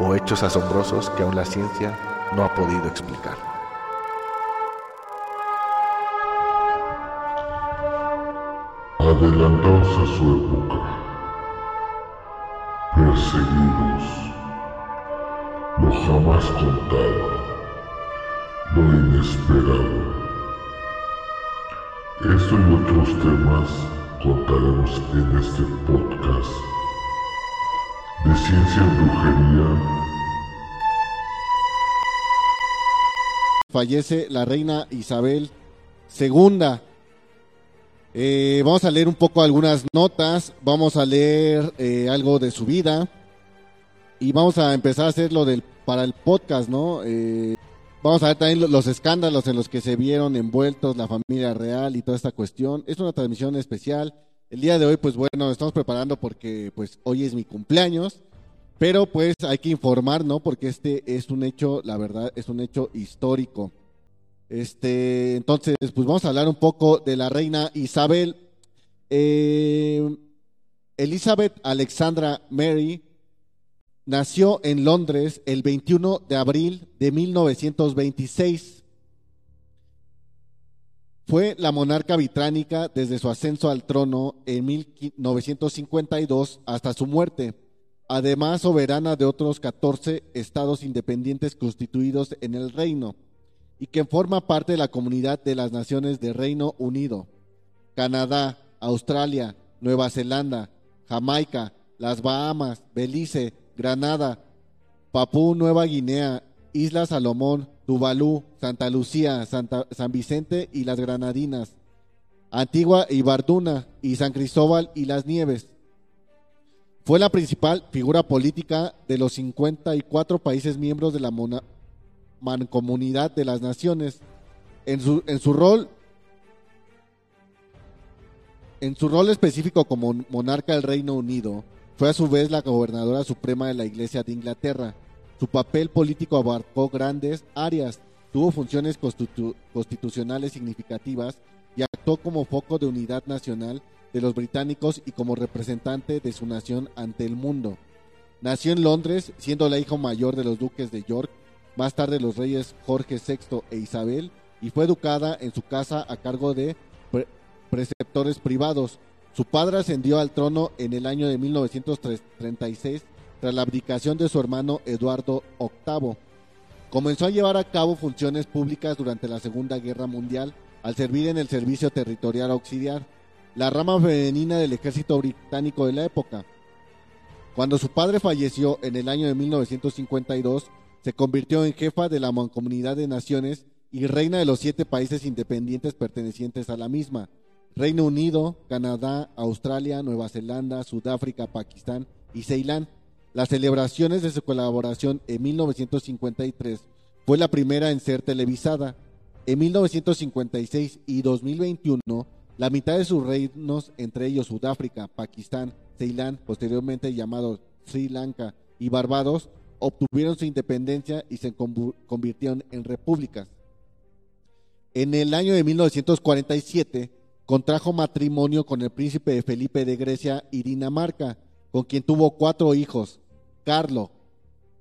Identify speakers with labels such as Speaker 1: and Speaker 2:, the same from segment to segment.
Speaker 1: o hechos asombrosos que aún la ciencia no ha podido explicar.
Speaker 2: Adelantados a su época, perseguidos, lo jamás contado, lo inesperado. Esto y otros temas contaremos en este podcast de ciencia brujería.
Speaker 3: Fallece la reina Isabel II. Eh, vamos a leer un poco algunas notas, vamos a leer eh, algo de su vida y vamos a empezar a hacerlo del, para el podcast, ¿no? Eh, vamos a ver también los escándalos en los que se vieron envueltos la familia real y toda esta cuestión. Es una transmisión especial. El día de hoy, pues bueno, estamos preparando porque pues hoy es mi cumpleaños, pero pues hay que informar, ¿no? Porque este es un hecho, la verdad, es un hecho histórico. Este, entonces, pues vamos a hablar un poco de la reina Isabel. Eh, Elizabeth Alexandra Mary nació en Londres el 21 de abril de 1926. Fue la monarca británica desde su ascenso al trono en 1952 hasta su muerte, además soberana de otros 14 estados independientes constituidos en el reino y que forma parte de la comunidad de las naciones de Reino Unido, Canadá, Australia, Nueva Zelanda, Jamaica, las Bahamas, Belice, Granada, Papú Nueva Guinea, Isla Salomón, Tuvalu, Santa Lucía, Santa, San Vicente y las Granadinas, Antigua y Barduna y San Cristóbal y las Nieves. Fue la principal figura política de los 54 países miembros de la Mancomunidad de las Naciones. En su, en su rol en su rol específico como monarca del Reino Unido, fue a su vez la gobernadora suprema de la Iglesia de Inglaterra. Su papel político abarcó grandes áreas, tuvo funciones constitucionales significativas y actuó como foco de unidad nacional de los británicos y como representante de su nación ante el mundo. Nació en Londres, siendo la hija mayor de los duques de York, más tarde los reyes Jorge VI e Isabel, y fue educada en su casa a cargo de preceptores privados. Su padre ascendió al trono en el año de 1936 tras la abdicación de su hermano Eduardo VIII. Comenzó a llevar a cabo funciones públicas durante la Segunda Guerra Mundial al servir en el Servicio Territorial Auxiliar, la rama femenina del ejército británico de la época. Cuando su padre falleció en el año de 1952, se convirtió en jefa de la Mancomunidad de Naciones y reina de los siete países independientes pertenecientes a la misma. Reino Unido, Canadá, Australia, Nueva Zelanda, Sudáfrica, Pakistán y Ceilán. Las celebraciones de su colaboración en 1953 fue la primera en ser televisada. En 1956 y 2021, la mitad de sus reinos, entre ellos Sudáfrica, Pakistán, Ceilán, posteriormente llamados Sri Lanka y Barbados, obtuvieron su independencia y se convirtieron en repúblicas. En el año de 1947, Contrajo matrimonio con el príncipe Felipe de Grecia y Dinamarca, con quien tuvo cuatro hijos, Carlo,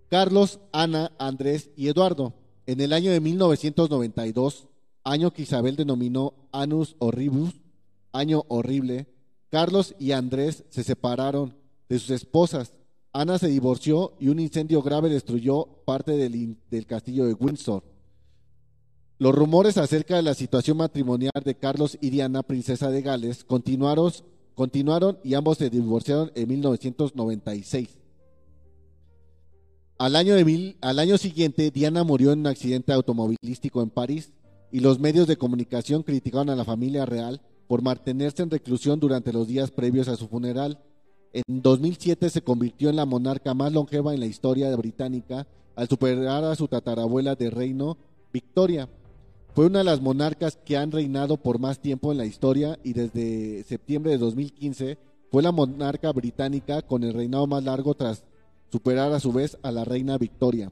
Speaker 3: Carlos, Ana, Andrés y Eduardo. En el año de 1992, año que Isabel denominó Anus Horribus, año horrible, Carlos y Andrés se separaron de sus esposas. Ana se divorció y un incendio grave destruyó parte del, del castillo de Windsor. Los rumores acerca de la situación matrimonial de Carlos y Diana, princesa de Gales, continuaron, continuaron y ambos se divorciaron en 1996. Al año, siguiente, Diana murió en un accidente automovilístico en París y los medios de comunicación criticaron a la familia real por mantenerse en reclusión durante los días previos a su funeral. En 2007 se convirtió en la monarca más longeva en la historia británica al superar a su tatarabuela de reino, Victoria. Fue una de las monarcas que han reinado por más tiempo en la historia y desde septiembre de 2015 fue la monarca británica con el reinado más largo tras superar a su vez a la reina Victoria.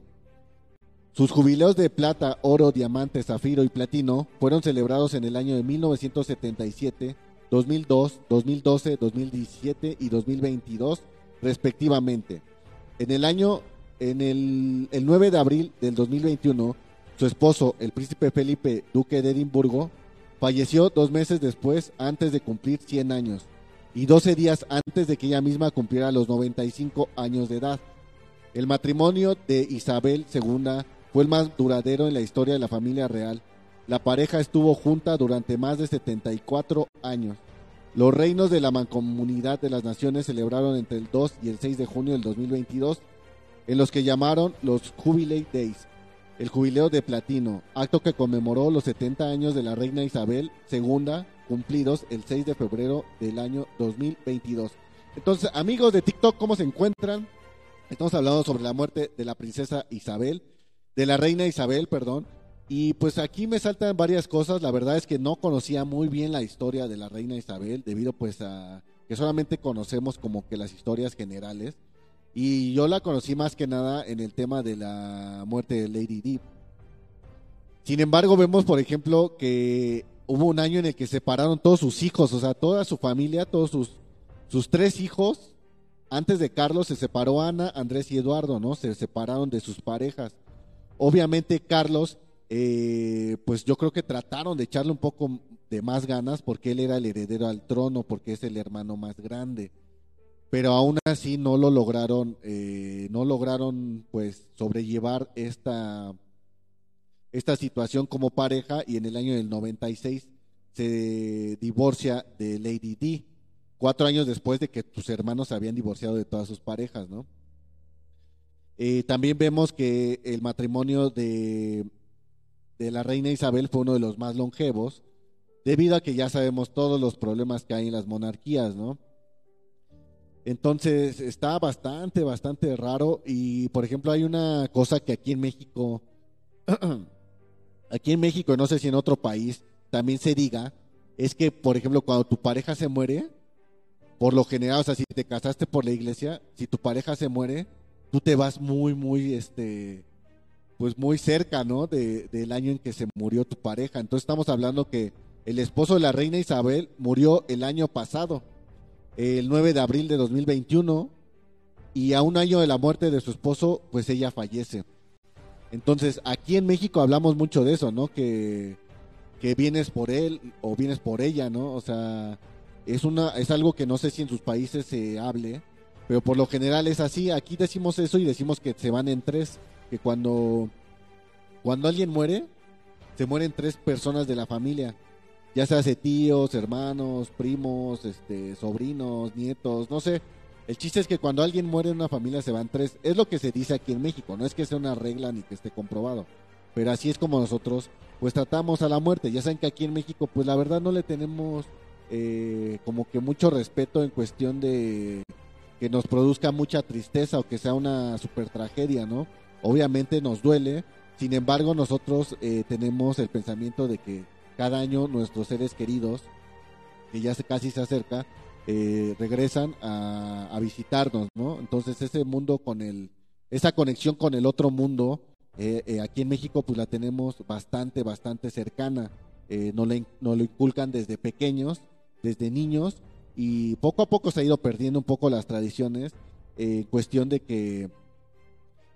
Speaker 3: Sus jubileos de plata, oro, diamante, zafiro y platino fueron celebrados en el año de 1977, 2002, 2012, 2017 y 2022 respectivamente. En el año, en el, el 9 de abril del 2021, su esposo, el príncipe Felipe, duque de Edimburgo, falleció dos meses después, antes de cumplir 100 años, y 12 días antes de que ella misma cumpliera los 95 años de edad. El matrimonio de Isabel II fue el más duradero en la historia de la familia real. La pareja estuvo junta durante más de 74 años. Los reinos de la mancomunidad de las naciones celebraron entre el 2 y el 6 de junio del 2022, en los que llamaron los Jubilee Days, el jubileo de platino, acto que conmemoró los 70 años de la reina Isabel II, cumplidos el 6 de febrero del año 2022. Entonces, amigos de TikTok, ¿cómo se encuentran? Estamos hablando sobre la muerte de la princesa Isabel de la reina Isabel, perdón. Y pues aquí me saltan varias cosas. La verdad es que no conocía muy bien la historia de la reina Isabel, debido pues a que solamente conocemos como que las historias generales. Y yo la conocí más que nada en el tema de la muerte de Lady Di. Sin embargo, vemos, por ejemplo, que hubo un año en el que separaron todos sus hijos, o sea, toda su familia, todos sus, sus tres hijos. Antes de Carlos se separó Ana, Andrés y Eduardo, ¿no? Se separaron de sus parejas. Obviamente Carlos, eh, pues yo creo que trataron de echarle un poco de más ganas porque él era el heredero al trono, porque es el hermano más grande. Pero aún así no lo lograron, eh, no lograron pues sobrellevar esta, esta situación como pareja y en el año del 96 se divorcia de Lady D, cuatro años después de que sus hermanos se habían divorciado de todas sus parejas, ¿no? Eh, también vemos que el matrimonio de, de la reina Isabel fue uno de los más longevos, debido a que ya sabemos todos los problemas que hay en las monarquías, ¿no? Entonces está bastante, bastante raro y por ejemplo hay una cosa que aquí en México, aquí en México, no sé si en otro país también se diga, es que por ejemplo cuando tu pareja se muere, por lo general, o sea, si te casaste por la iglesia, si tu pareja se muere, tú te vas muy, muy, este, pues muy cerca, ¿no? De, del año en que se murió tu pareja. Entonces estamos hablando que el esposo de la reina Isabel murió el año pasado, el 9 de abril de 2021, y a un año de la muerte de su esposo, pues ella fallece. Entonces, aquí en México hablamos mucho de eso, ¿no? Que, que vienes por él o vienes por ella, ¿no? O sea, es, una, es algo que no sé si en sus países se hable, pero por lo general es así. Aquí decimos eso y decimos que se van en tres. Que cuando, cuando alguien muere, se mueren tres personas de la familia. Ya sea tíos, hermanos, primos, este, sobrinos, nietos, no sé. El chiste es que cuando alguien muere en una familia se van tres. Es lo que se dice aquí en México. No es que sea una regla ni que esté comprobado. Pero así es como nosotros pues tratamos a la muerte. Ya saben que aquí en México pues la verdad no le tenemos eh, como que mucho respeto en cuestión de que nos produzca mucha tristeza o que sea una super tragedia, ¿no? Obviamente nos duele, sin embargo nosotros eh, tenemos el pensamiento de que cada año nuestros seres queridos, que ya se, casi se acerca, eh, regresan a, visitarnos, ¿no? Entonces ese mundo con el, esa conexión con el otro mundo, eh, aquí en México pues la tenemos bastante, bastante cercana. nos, nos lo inculcan desde pequeños, desde niños, y poco a poco se ha ido perdiendo un poco las tradiciones en cuestión de que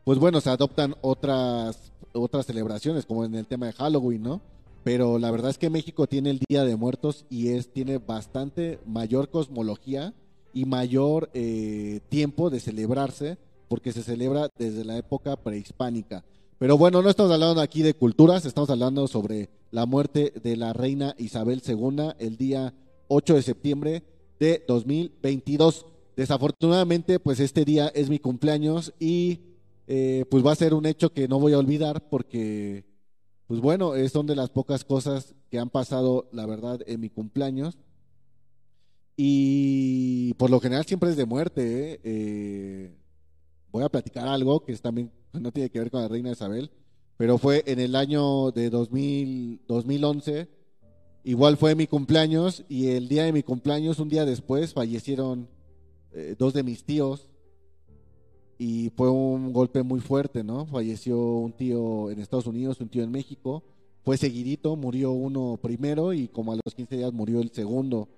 Speaker 3: pues bueno se adoptan otras otras celebraciones como en el tema de Halloween no pero la verdad es que México tiene el Día de Muertos y es tiene bastante mayor cosmología y mayor eh, tiempo de celebrarse porque se celebra desde la época prehispánica pero bueno no estamos hablando aquí de culturas estamos hablando sobre la muerte de la reina Isabel II el día 8 de septiembre de 2022. Desafortunadamente, pues este día es mi cumpleaños y eh, pues va a ser un hecho que no voy a olvidar porque, pues bueno, son de las pocas cosas que han pasado, la verdad, en mi cumpleaños. Y por lo general siempre es de muerte. ¿eh? Eh, voy a platicar algo que también no tiene que ver con la reina Isabel, pero fue en el año de 2000, 2011, igual fue mi cumpleaños y el día de mi cumpleaños, un día después, fallecieron eh, dos de mis tíos y fue un golpe muy fuerte, ¿no? Falleció un tío en Estados Unidos, un tío en México, fue seguidito, murió uno primero y como a los 15 días murió el segundo.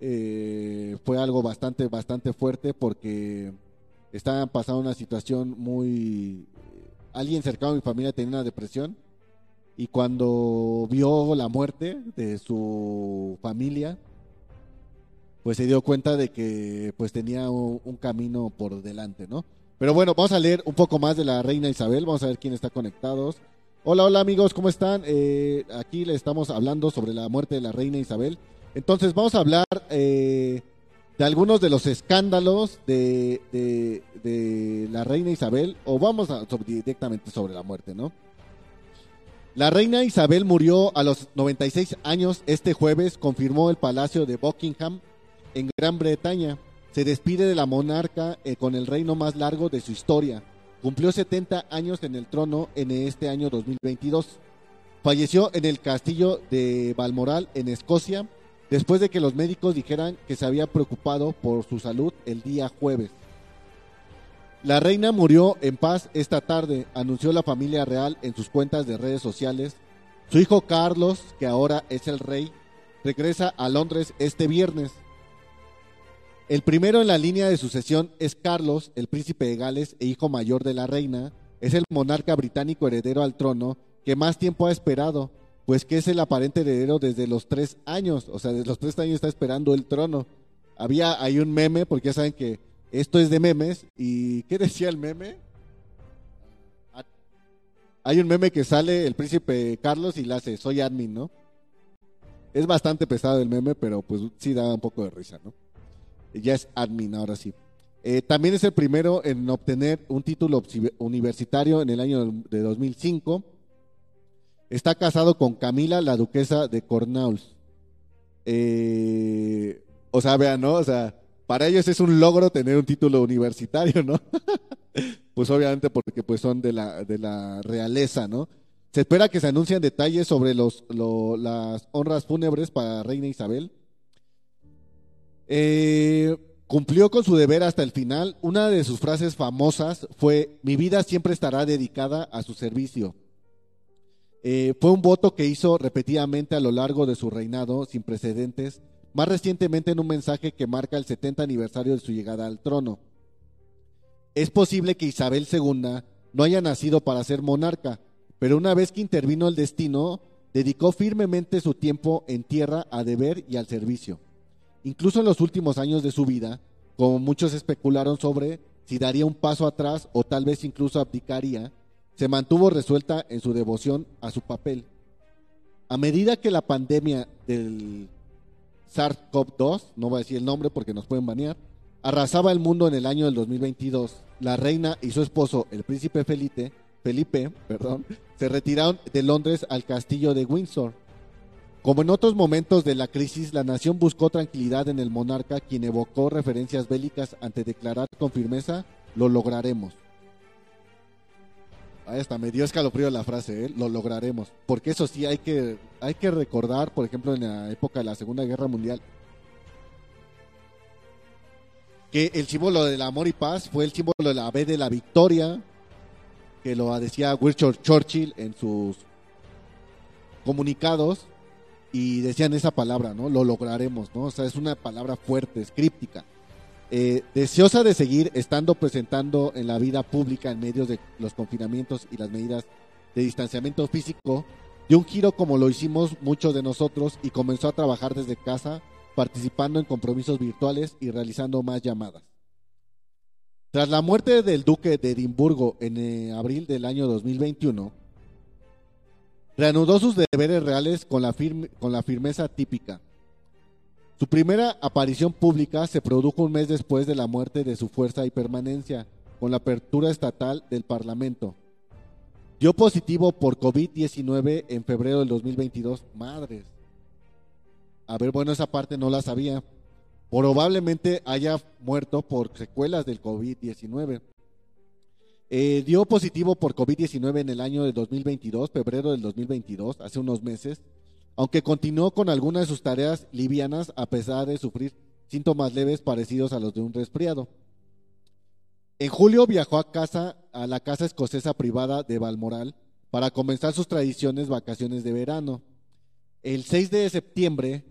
Speaker 3: Eh, fue algo bastante, bastante fuerte porque estaban pasando una situación muy... Alguien cercano a mi familia tenía una depresión y cuando vio la muerte de su familia, pues se dio cuenta de que pues tenía un, camino por delante, ¿no? Pero bueno, vamos a leer un poco más de la reina Isabel, vamos a ver quién está conectados. Hola, hola amigos, ¿cómo están? Eh, aquí le estamos hablando sobre la muerte de la reina Isabel. Entonces vamos a hablar eh, de algunos de los escándalos de, de, de, la reina Isabel, o vamos a, directamente sobre la muerte, ¿no? La reina Isabel murió a los 96 años este jueves, confirmó el Palacio de Buckingham en Gran Bretaña. Se despide de la monarca eh, con el reino más largo de su historia. Cumplió 70 años en el trono en este año 2022. Falleció en el castillo de Balmoral, en Escocia, después de que los médicos dijeran que se había preocupado por su salud el día jueves. La reina murió en paz esta tarde, anunció la familia real en sus cuentas de redes sociales. Su hijo Carlos, que ahora es el rey, regresa a Londres este viernes. El primero en la línea de sucesión es Carlos, el príncipe de Gales e hijo mayor de la reina. Es el monarca británico heredero al trono que más tiempo ha esperado, pues que es el aparente heredero desde los tres años. O sea, desde los tres años está esperando el trono. Había, hay un meme, porque ya saben que esto es de memes. ¿Y qué decía el meme? Hay un meme que sale el príncipe Carlos y le hace, soy admin, ¿no? Es bastante pesado el meme, pero pues sí da un poco de risa, ¿no? Ya es admin ahora sí. Eh, también es el primero en obtener un título universitario en el año de 2005. Está casado con Camila, la duquesa de Cornwalls. Eh, o sea, vean, ¿no? O sea, para ellos es un logro tener un título universitario, ¿no? pues obviamente porque pues son de la, de la realeza, ¿no? Se espera que se anuncien detalles sobre los, lo, las honras fúnebres para Reina Isabel. Eh, cumplió con su deber hasta el final. Una de sus frases famosas fue, mi vida siempre estará dedicada a su servicio. Eh, fue un voto que hizo repetidamente a lo largo de su reinado sin precedentes, más recientemente en un mensaje que marca el 70 aniversario de su llegada al trono. Es posible que Isabel II no haya nacido para ser monarca, pero una vez que intervino el destino, dedicó firmemente su tiempo en tierra a deber y al servicio. Incluso en los últimos años de su vida, como muchos especularon sobre si daría un paso atrás o tal vez incluso abdicaría, se mantuvo resuelta en su devoción a su papel. A medida que la pandemia del SARS-CoV-2, no voy a decir el nombre porque nos pueden banear, arrasaba el mundo en el año del 2022, la reina y su esposo, el príncipe Felipe, Felipe, perdón, se retiraron de Londres al castillo de Windsor. Como en otros momentos de la crisis, la nación buscó tranquilidad en el monarca, quien evocó referencias bélicas ante declarar con firmeza, lo lograremos. Ahí está, me dio escalofrío la frase, ¿eh? lo lograremos. Porque eso sí, hay que, hay que recordar, por ejemplo, en la época de la Segunda Guerra Mundial, que el símbolo del amor y paz fue el símbolo de la B de la victoria, que lo decía Winston Churchill en sus comunicados, y decían esa palabra, ¿no? Lo lograremos, ¿no? O sea, es una palabra fuerte, es críptica. Eh, deseosa de seguir estando presentando en la vida pública en medio de los confinamientos y las medidas de distanciamiento físico, dio un giro como lo hicimos muchos de nosotros y comenzó a trabajar desde casa, participando en compromisos virtuales y realizando más llamadas. Tras la muerte del duque de Edimburgo en eh, abril del año 2021, reanudó sus deberes reales con la, firme, con la firmeza típica. Su primera aparición pública se produjo un mes después de la muerte de su fuerza y permanencia, con la apertura estatal del Parlamento. Dio positivo por COVID-19 en febrero del 2022. Madres. A ver, bueno, esa parte no la sabía. Probablemente haya muerto por secuelas del COVID-19. Eh, dio positivo por COVID-19 en el año de 2022, febrero del 2022, hace unos meses, aunque continuó con algunas de sus tareas livianas a pesar de sufrir síntomas leves parecidos a los de un resfriado. En julio viajó a casa a la casa escocesa privada de Balmoral para comenzar sus tradiciones vacaciones de verano. El 6 de septiembre,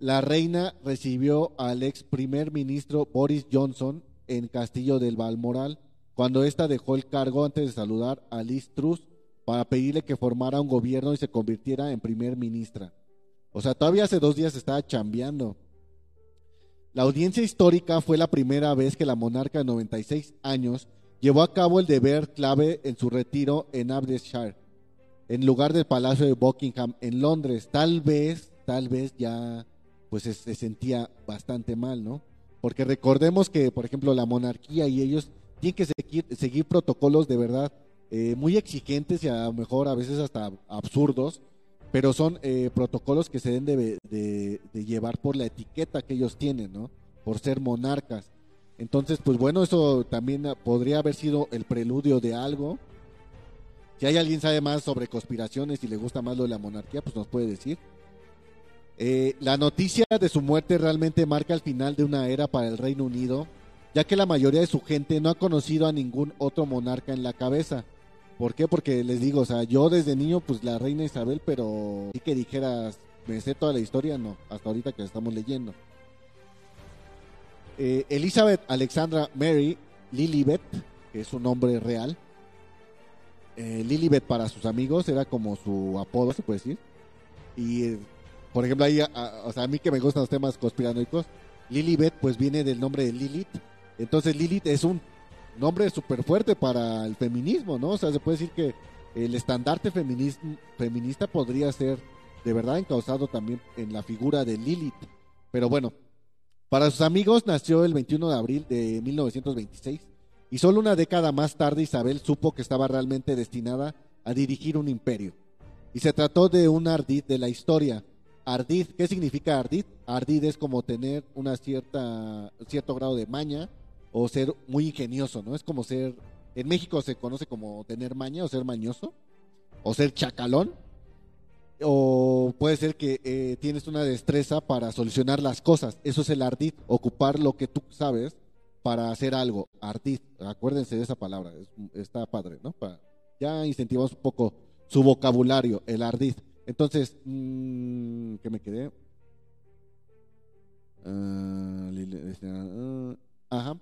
Speaker 3: la reina recibió al ex primer ministro Boris Johnson en Castillo del Balmoral, cuando ésta dejó el cargo antes de saludar a Liz Truss para pedirle que formara un gobierno y se convirtiera en primer ministra. O sea, todavía hace dos días estaba chambeando. La audiencia histórica fue la primera vez que la monarca de 96 años llevó a cabo el deber clave en su retiro en Aberdeenshire, en lugar del Palacio de Buckingham en Londres. Tal vez, tal vez ya pues se, sentía bastante mal, ¿no? Porque recordemos que, por ejemplo, la monarquía y ellos tienen que seguir, seguir protocolos de verdad eh, muy exigentes y a lo mejor a veces hasta absurdos, pero son eh, protocolos que se deben de, llevar por la etiqueta que ellos tienen, ¿no? Por ser monarcas. Entonces, pues bueno, eso también podría haber sido el preludio de algo. Si hay alguien sabe más sobre conspiraciones y le gusta más lo de la monarquía, pues nos puede decir. Eh, la noticia de su muerte realmente marca el final de una era para el Reino Unido, ya que la mayoría de su gente no ha conocido a ningún otro monarca en la cabeza. ¿Por qué? Porque les digo, o sea, yo desde niño, pues la reina Isabel, pero sí que dijeras, me sé toda la historia, no, hasta ahorita que estamos leyendo. Eh, Elizabeth Alexandra Mary Lilibet, que es su nombre real. Eh, Lilibet para sus amigos era como su apodo, se puede decir. Y eh, por ejemplo, ahí, o sea, a mí que me gustan los temas conspiranoicos, Lilibet pues viene del nombre de Lilith. Entonces Lilith es un nombre súper fuerte para el feminismo, ¿no? O sea, se puede decir que el estandarte feminista podría ser de verdad encausado también en la figura de Lilith. Pero bueno, para sus amigos nació el 21 de abril de 1926 y solo una década más tarde Isabel supo que estaba realmente destinada a dirigir un imperio. Y se trató de un ardid de la historia, Ardid, ¿qué significa ardid? Ardid es como tener una cierta cierto grado de maña o ser muy ingenioso, ¿no? Es como ser en México se conoce como tener maña o ser mañoso o ser chacalón o puede ser que eh, tienes una destreza para solucionar las cosas. Eso es el ardid, ocupar lo que tú sabes para hacer algo. Ardid, acuérdense de esa palabra, está padre, ¿no? ya incentivamos un poco su vocabulario, el ardid. Entonces, mmm, ¿qué me quedé? Ah, ah, ajá.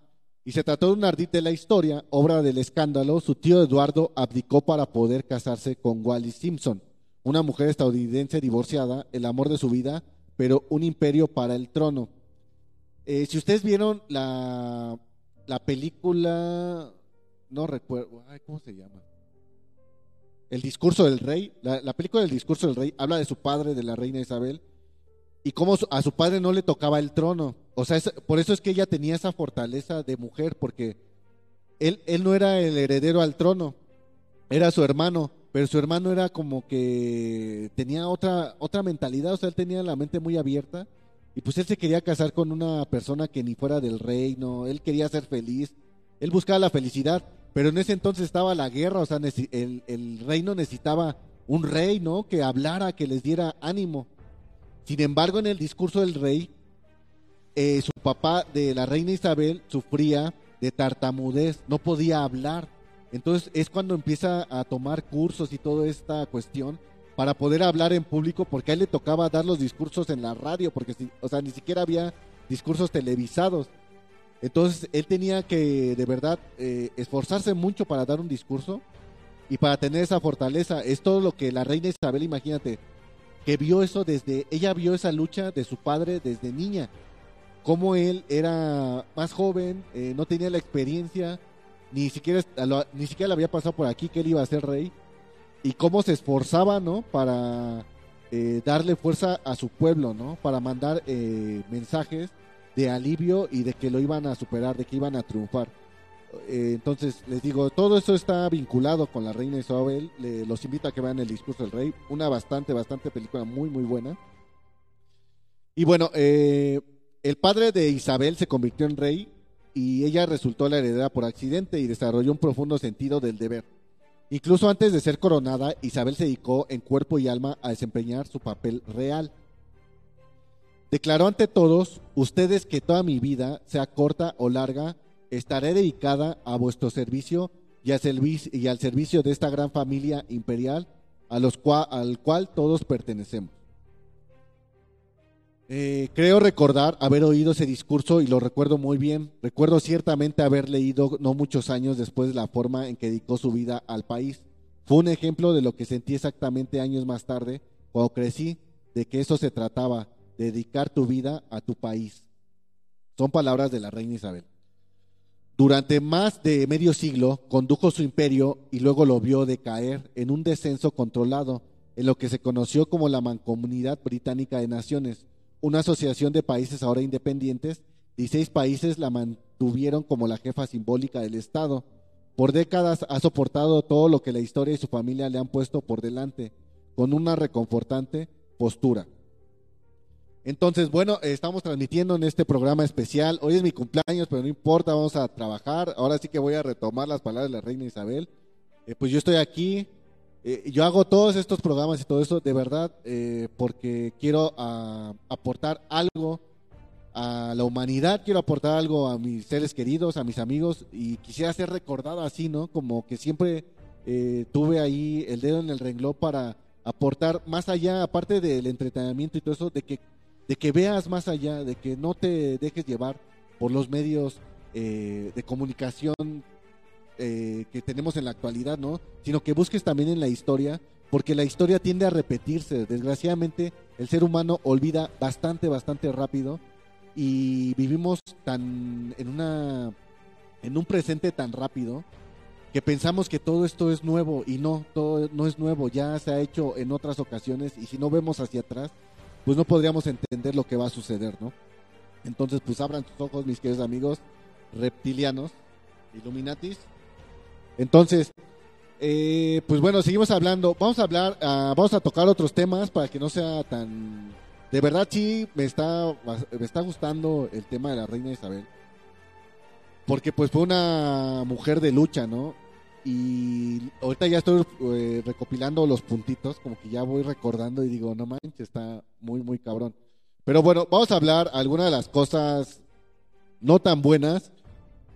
Speaker 3: Y se trató de un ardid de la historia, obra del escándalo. Su tío Eduardo abdicó para poder casarse con Wally Simpson, una mujer estadounidense divorciada, el amor de su vida, pero un imperio para el trono. Eh, si ustedes vieron la, la película, no recuerdo, ¿cómo se llama? El discurso del rey, la, película del discurso del rey habla de su padre, de la reina Isabel, y cómo a su padre no le tocaba el trono. O sea, por eso es que ella tenía esa fortaleza de mujer, porque él, él no era el heredero al trono, era su hermano, pero su hermano era como que tenía otra, otra mentalidad, o sea, él tenía la mente muy abierta, y pues él se quería casar con una persona que ni fuera del reino, él quería ser feliz, él buscaba la felicidad, pero en ese entonces estaba la guerra, o sea, el, reino necesitaba un rey, ¿no? Que hablara, que les diera ánimo. Sin embargo, en el discurso del rey, eh, su papá de la reina Isabel sufría de tartamudez, no podía hablar. Entonces es cuando empieza a tomar cursos y toda esta cuestión para poder hablar en público, porque a él le tocaba dar los discursos en la radio, porque o sea, ni siquiera había discursos televisados. Entonces él tenía que de verdad eh, esforzarse mucho para dar un discurso y para tener esa fortaleza. Es todo lo que la reina Isabel, imagínate, que vio eso desde, ella vio esa lucha de su padre desde niña, como él era más joven, eh, no tenía la experiencia, ni siquiera, ni siquiera le había pasado por aquí que él iba a ser rey, y cómo se esforzaba, ¿no? Para eh, darle fuerza a su pueblo, ¿no? Para mandar mensajes de alivio y de que lo iban a superar, de que iban a triunfar. Eh, entonces, les digo, todo esto está vinculado con la reina Isabel. los invito a que vean el discurso del rey. Una bastante, bastante película muy, muy buena. Y bueno, eh, el padre de Isabel se convirtió en rey y ella resultó la heredera por accidente y desarrolló un profundo sentido del deber. Incluso antes de ser coronada, Isabel se dedicó en cuerpo y alma a desempeñar su papel real. Declaró ante todos, ustedes que toda mi vida, sea corta o larga, estaré dedicada a vuestro servicio y al, servicio, de esta gran familia imperial a al cual todos pertenecemos. Eh, creo recordar haber oído ese discurso y lo recuerdo muy bien. Recuerdo ciertamente haber leído no muchos años después de la forma en que dedicó su vida al país. Fue un ejemplo de lo que sentí exactamente años más tarde, cuando crecí, de que eso se trataba, dedicar tu vida a tu país. Son palabras de la reina Isabel. Durante más de medio siglo condujo su imperio y luego lo vio decaer en un descenso controlado en lo que se conoció como la Mancomunidad Británica de Naciones, una asociación de países ahora independientes. seis países la mantuvieron como la jefa simbólica del Estado. Por décadas ha soportado todo lo que la historia y su familia le han puesto por delante, con una reconfortante postura. Entonces, bueno, estamos transmitiendo en este programa especial. Hoy es mi cumpleaños, pero no importa, vamos a trabajar. Ahora sí que voy a retomar las palabras de la reina Isabel. Eh, pues yo estoy aquí, eh, yo hago todos estos programas y todo eso de verdad eh, porque quiero ah, aportar algo a la humanidad, quiero aportar algo a mis seres queridos, a mis amigos y quisiera ser recordado así, ¿no? Como que siempre tuve ahí el dedo en el renglón para aportar más allá, aparte del entretenimiento y todo eso, de que de que veas más allá, de que no te dejes llevar por los medios eh, de comunicación eh, que tenemos en la actualidad, ¿no? Sino que busques también en la historia, porque la historia tiende a repetirse. Desgraciadamente, el ser humano olvida bastante, bastante rápido y vivimos tan en una en un presente tan rápido que pensamos que todo esto es nuevo y no, todo no es nuevo, ya se ha hecho en otras ocasiones y si no vemos hacia atrás, pues no podríamos entender lo que va a suceder, ¿no? Entonces, pues abran sus ojos, mis queridos amigos reptilianos, Illuminatis. Entonces, eh, pues bueno, seguimos hablando. Vamos a hablar, ah, vamos a tocar otros temas para que no sea tan... De verdad sí me está, me está gustando el tema de la reina Isabel. Porque pues fue una mujer de lucha, ¿no? Y ahorita ya estoy eh, recopilando los puntitos, como que ya voy recordando y digo, no manches, está muy, muy cabrón. Pero bueno, vamos a hablar algunas de las cosas no tan buenas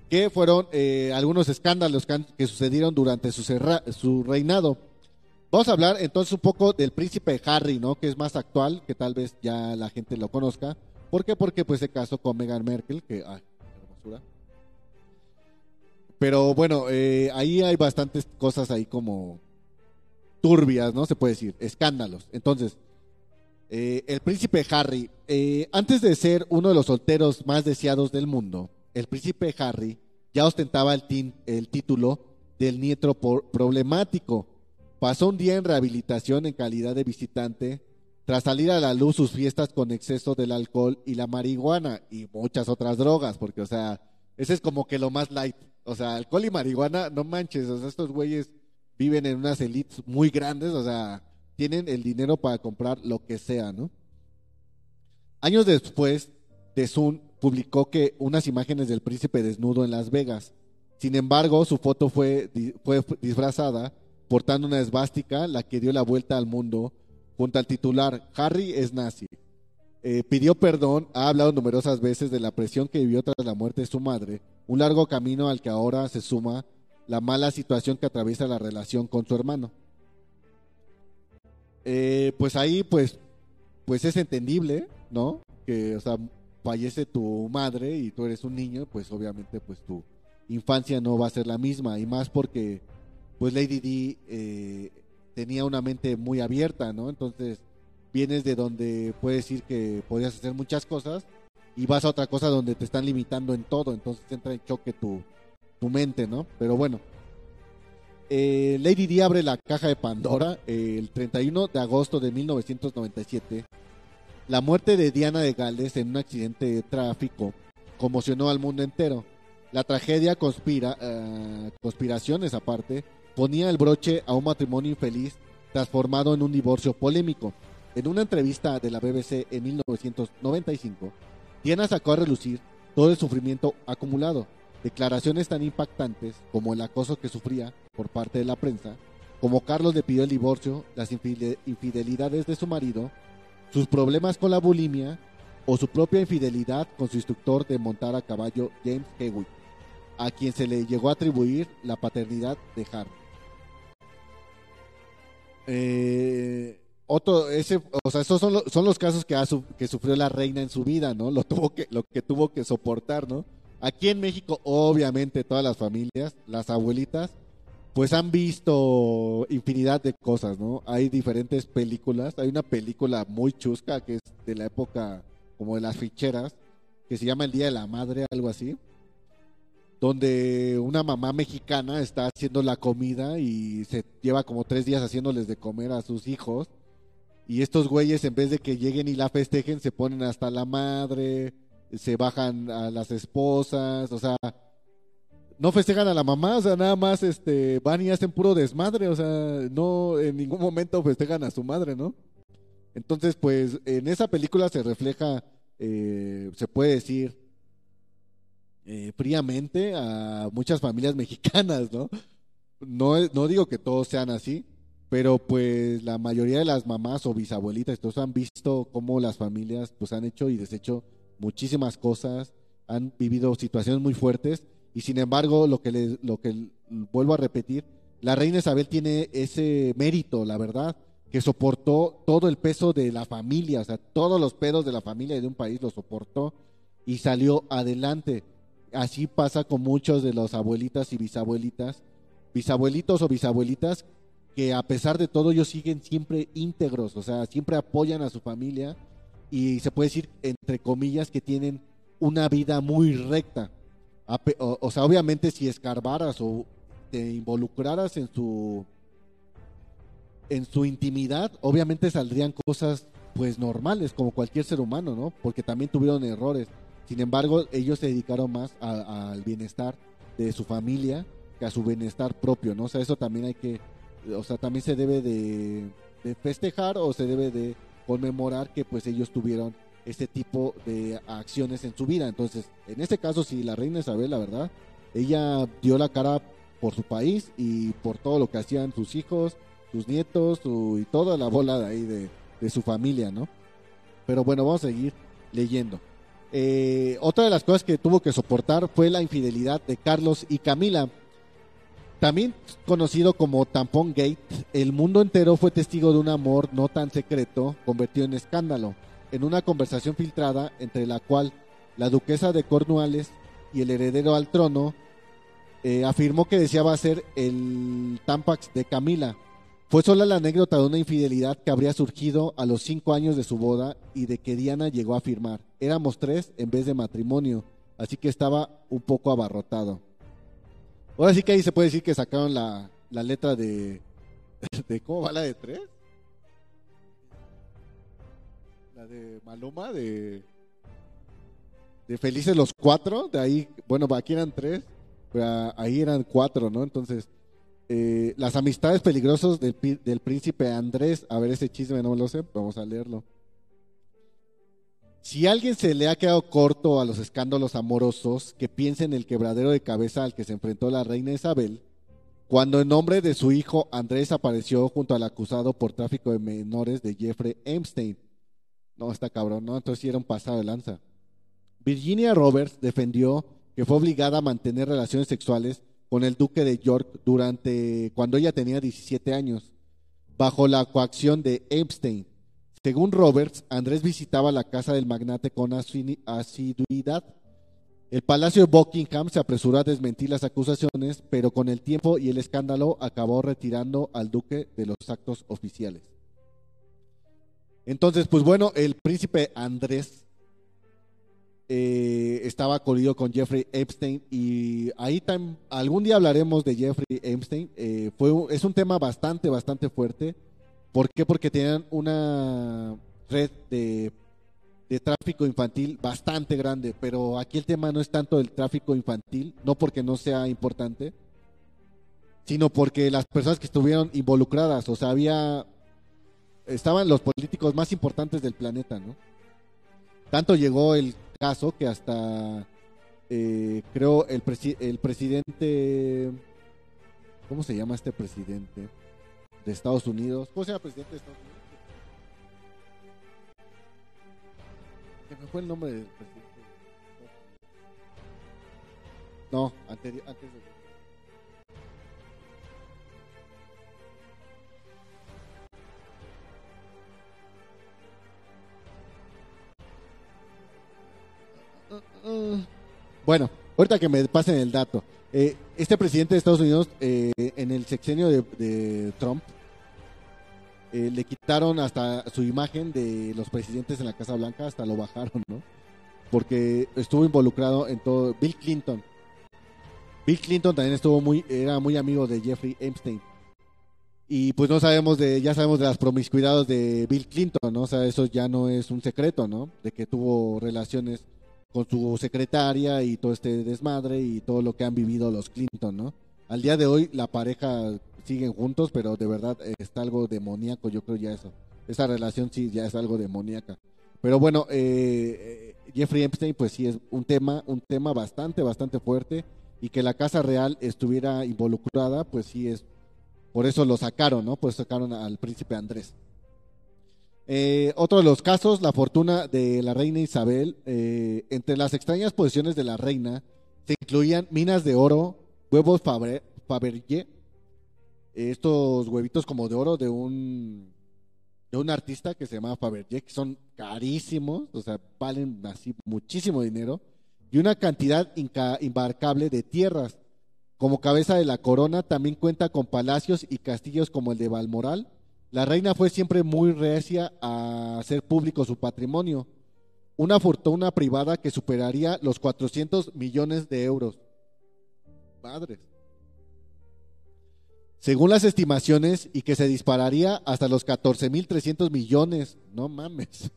Speaker 3: que fueron eh, algunos escándalos que, sucedieron durante su, su reinado. Vamos a hablar entonces un poco del príncipe Harry, ¿no? Que es más actual, que tal vez ya la gente lo conozca. ¿Por qué? Porque pues se casó con Meghan Merkel, que, ay, hermosura pero bueno, eh, ahí hay bastantes cosas ahí como turbias, ¿no? Se puede decir, escándalos. Entonces, eh, el príncipe Harry, antes de ser uno de los solteros más deseados del mundo, el príncipe Harry ya ostentaba el, título del nieto problemático. Pasó un día en rehabilitación en calidad de visitante tras salir a la luz sus fiestas con exceso del alcohol y la marihuana y muchas otras drogas, porque, o sea, ese es como que lo más light. O sea, alcohol y marihuana, no manches, o sea, estos güeyes viven en unas elites muy grandes, o sea, tienen el dinero para comprar lo que sea, ¿no? Años después, The Sun publicó que unas imágenes del príncipe desnudo en Las Vegas. Sin embargo, su foto fue, fue disfrazada portando una esvástica, la que dio la vuelta al mundo, junto al titular Harry es nazi. Eh, pidió perdón, ha hablado numerosas veces de la presión que vivió tras la muerte de su madre, un largo camino al que ahora se suma la mala situación que atraviesa la relación con su hermano. Eh, pues ahí, pues, pues es entendible, ¿no? Que, o sea, fallece tu madre y tú eres un niño, pues obviamente, pues tu infancia no va a ser la misma y más porque, pues Lady D eh, tenía una mente muy abierta, ¿no? Entonces vienes de donde puedes decir que podías hacer muchas cosas y vas a otra cosa donde te están limitando en todo, entonces entra en choque tu, tu mente, ¿no? Pero bueno. Eh, Lady Di abre la caja de Pandora el 31 de agosto de 1997. La muerte de Diana de Gales en un accidente de tráfico conmocionó al mundo entero. La tragedia conspira, uh, conspiraciones aparte, ponía el broche a un matrimonio infeliz transformado en un divorcio polémico. En una entrevista de la BBC en 1995, Diana sacó a relucir todo el sufrimiento acumulado. Declaraciones tan impactantes como el acoso que sufría por parte de la prensa, como Carlos le pidió el divorcio, las infidelidades de su marido, sus problemas con la bulimia o su propia infidelidad con su instructor de montar a caballo James Hewitt, a quien se le llegó a atribuir la paternidad de Harry. Eh, otro, ese, o sea, esos son, son los casos que, que sufrió la reina en su vida, ¿no? Lo, tuvo que, lo que tuvo que soportar, ¿no? Aquí en México, obviamente, todas las familias, las abuelitas, pues han visto infinidad de cosas, ¿no? Hay diferentes películas. Hay una película muy chusca que es de la época como de las ficheras, que se llama El Día de la Madre, algo así, donde una mamá mexicana está haciendo la comida y se lleva como tres días haciéndoles de comer a sus hijos. Y estos güeyes, en vez de que lleguen y la festejen, se ponen hasta la madre, se bajan a las esposas, o sea, no festejan a la mamá, o sea, nada más este, van y hacen puro desmadre, o sea, no en ningún momento festejan a su madre, ¿no? Entonces, pues en esa película se refleja, eh, se puede decir, eh, fríamente a muchas familias mexicanas, ¿no? ¿no? No digo que todos sean así, pero pues la mayoría de las mamás o bisabuelitas, todos han visto cómo las familias pues han hecho y deshecho muchísimas cosas, han vivido situaciones muy fuertes y sin embargo lo que les, lo que vuelvo a repetir, la reina Isabel tiene ese mérito, la verdad, que soportó todo el peso de la familia, o sea, todos los pedos de la familia y de un país lo soportó y salió adelante. Así pasa con muchos de los abuelitas y bisabuelitas, bisabuelitos o bisabuelitas que a pesar de todo ellos siguen siempre íntegros, o sea, siempre apoyan a su familia y se puede decir, entre comillas, que tienen una vida muy recta. O, sea, obviamente si escarbaras o te involucraras en su en su intimidad, obviamente saldrían cosas pues normales como cualquier ser humano, ¿no? Porque también tuvieron errores. Sin embargo, ellos se dedicaron más al bienestar de su familia que a su bienestar propio, ¿no? O sea, eso también hay que, o sea, también se debe de festejar o se debe de conmemorar que pues ellos tuvieron este tipo de acciones en su vida. Entonces, en este caso, si la reina Isabel, la verdad, ella dio la cara por su país y por todo lo que hacían sus hijos, sus nietos y toda la bola de ahí de, su familia, ¿no? Pero bueno, vamos a seguir leyendo. Eh, otra de las cosas que tuvo que soportar fue la infidelidad de Carlos y Camila. También conocido como Tampón Gate, el mundo entero fue testigo de un amor no tan secreto convertido en escándalo, en una conversación filtrada entre la cual la duquesa de Cornualles y el heredero al trono eh, afirmó que deseaba ser el Tampax de Camila. Fue sola la anécdota de una infidelidad que habría surgido a los cinco años de su boda y de que Diana llegó a afirmar. Éramos tres en vez de matrimonio, así que estaba un poco abarrotado. Ahora sí que ahí se puede decir que sacaron la, letra de, de. ¿Cómo va la de tres? La de Maluma, de. De Felices los Cuatro. De ahí, bueno, aquí eran tres. Pero ahí eran cuatro, ¿no? Entonces, eh, las amistades peligrosas del, del príncipe Andrés. A ver, ese chisme no lo sé, vamos a leerlo. Si alguien se le ha quedado corto a los escándalos amorosos, que piense en el quebradero de cabeza al que se enfrentó la reina Isabel, cuando en nombre de su hijo Andrés apareció junto al acusado por tráfico de menores de Jeffrey Epstein. No, está cabrón, ¿no? Entonces sí era un pasado de lanza. Virginia Roberts defendió que fue obligada a mantener relaciones sexuales con el duque de York durante cuando ella tenía 17 años, bajo la coacción de Epstein, según Roberts, Andrés visitaba la casa del magnate con asiduidad. El Palacio de Buckingham se apresuró a desmentir las acusaciones, pero con el tiempo y el escándalo acabó retirando al duque de los actos oficiales. Entonces, pues bueno, el príncipe Andrés eh, estaba colido con Jeffrey Epstein y ahí algún día hablaremos de Jeffrey Epstein. Eh, fue, es un tema bastante, bastante fuerte ¿Por qué? Porque tenían una red de, tráfico infantil bastante grande, pero aquí el tema no es tanto el tráfico infantil, no porque no sea importante, sino porque las personas que estuvieron involucradas, o sea, había, estaban los políticos más importantes del planeta, ¿no? Tanto llegó el caso que hasta eh, creo, el, presi- el presidente... ¿Cómo se llama este presidente de Estados Unidos? ¿Cómo se llama presidente de Estados Unidos? Se me fue el nombre del presidente. No, anteri- antes de... Bueno, ahorita que me pasen el dato. Eh, este presidente de Estados Unidos, eh, en el sexenio de, Trump, eh, le quitaron hasta su imagen de los presidentes en la Casa Blanca, hasta lo bajaron, ¿no? Porque estuvo involucrado en todo. Bill Clinton. Bill Clinton también estuvo muy, era muy amigo de Jeffrey Epstein. Y pues no sabemos de, ya sabemos de las promiscuidades de Bill Clinton, ¿no? O sea, eso ya no es un secreto, ¿no? De que tuvo relaciones con su secretaria y todo este desmadre y todo lo que han vivido los Clinton, ¿no? Al día de hoy la pareja siguen juntos, pero de verdad está algo demoníaco, yo creo ya eso. Esa relación sí ya es algo demoníaca. Pero bueno, eh, eh, Jeffrey Epstein pues sí es un tema, un tema bastante, bastante fuerte y que la Casa Real estuviera involucrada, pues sí es, por eso lo sacaron, ¿no? Pues sacaron al príncipe Andrés. Eh, otro de los casos, la fortuna de la reina Isabel. Eh, entre las extrañas posiciones de la reina se incluían minas de oro, huevos Fabergé, estos huevitos como de oro de un de un artista que se llama Fabergé, que son carísimos, o sea, valen así muchísimo dinero, y una cantidad inca- imbarcable de tierras. Como cabeza de la corona también cuenta con palacios y castillos como el de Balmoral, la reina fue siempre muy reacia a hacer público su patrimonio, una fortuna privada que superaría los 400 millones de euros. Madres. Según las estimaciones, y que se dispararía hasta los 14.300 millones. No mames.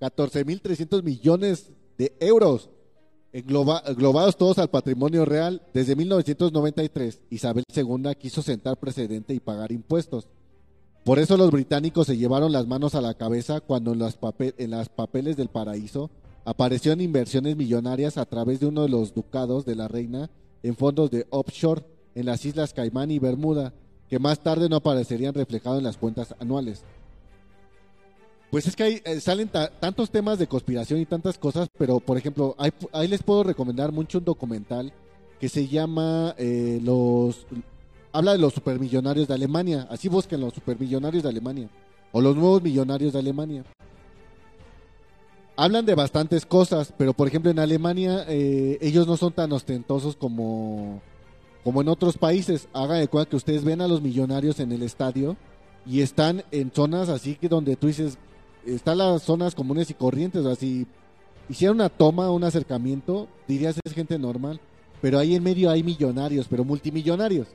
Speaker 3: 14.300 millones de euros. Engloba- englobados todos al patrimonio real, desde 1993, Isabel II quiso sentar precedente y pagar impuestos. Por eso los británicos se llevaron las manos a la cabeza cuando en los papel, en las papeles del paraíso aparecieron inversiones millonarias a través de uno de los ducados de la reina en fondos de offshore en las islas Caimán y Bermuda, que más tarde no aparecerían reflejados en las cuentas anuales. Pues es que hay, eh, salen ta- tantos temas de conspiración y tantas cosas, pero por ejemplo, ahí, ahí les puedo recomendar mucho un documental que se llama eh, los habla de los supermillonarios de Alemania. Así busquen los supermillonarios de Alemania. O los nuevos millonarios de Alemania. Hablan de bastantes cosas, pero por ejemplo en Alemania eh, ellos no son tan ostentosos como, como en otros países. Hagan de cuenta que ustedes ven a los millonarios en el estadio y están en zonas así que donde tú dices, están las zonas comunes y corrientes, o sea, si hicieran una toma, un acercamiento, dirías es gente normal, pero ahí en medio hay millonarios, pero multimillonarios.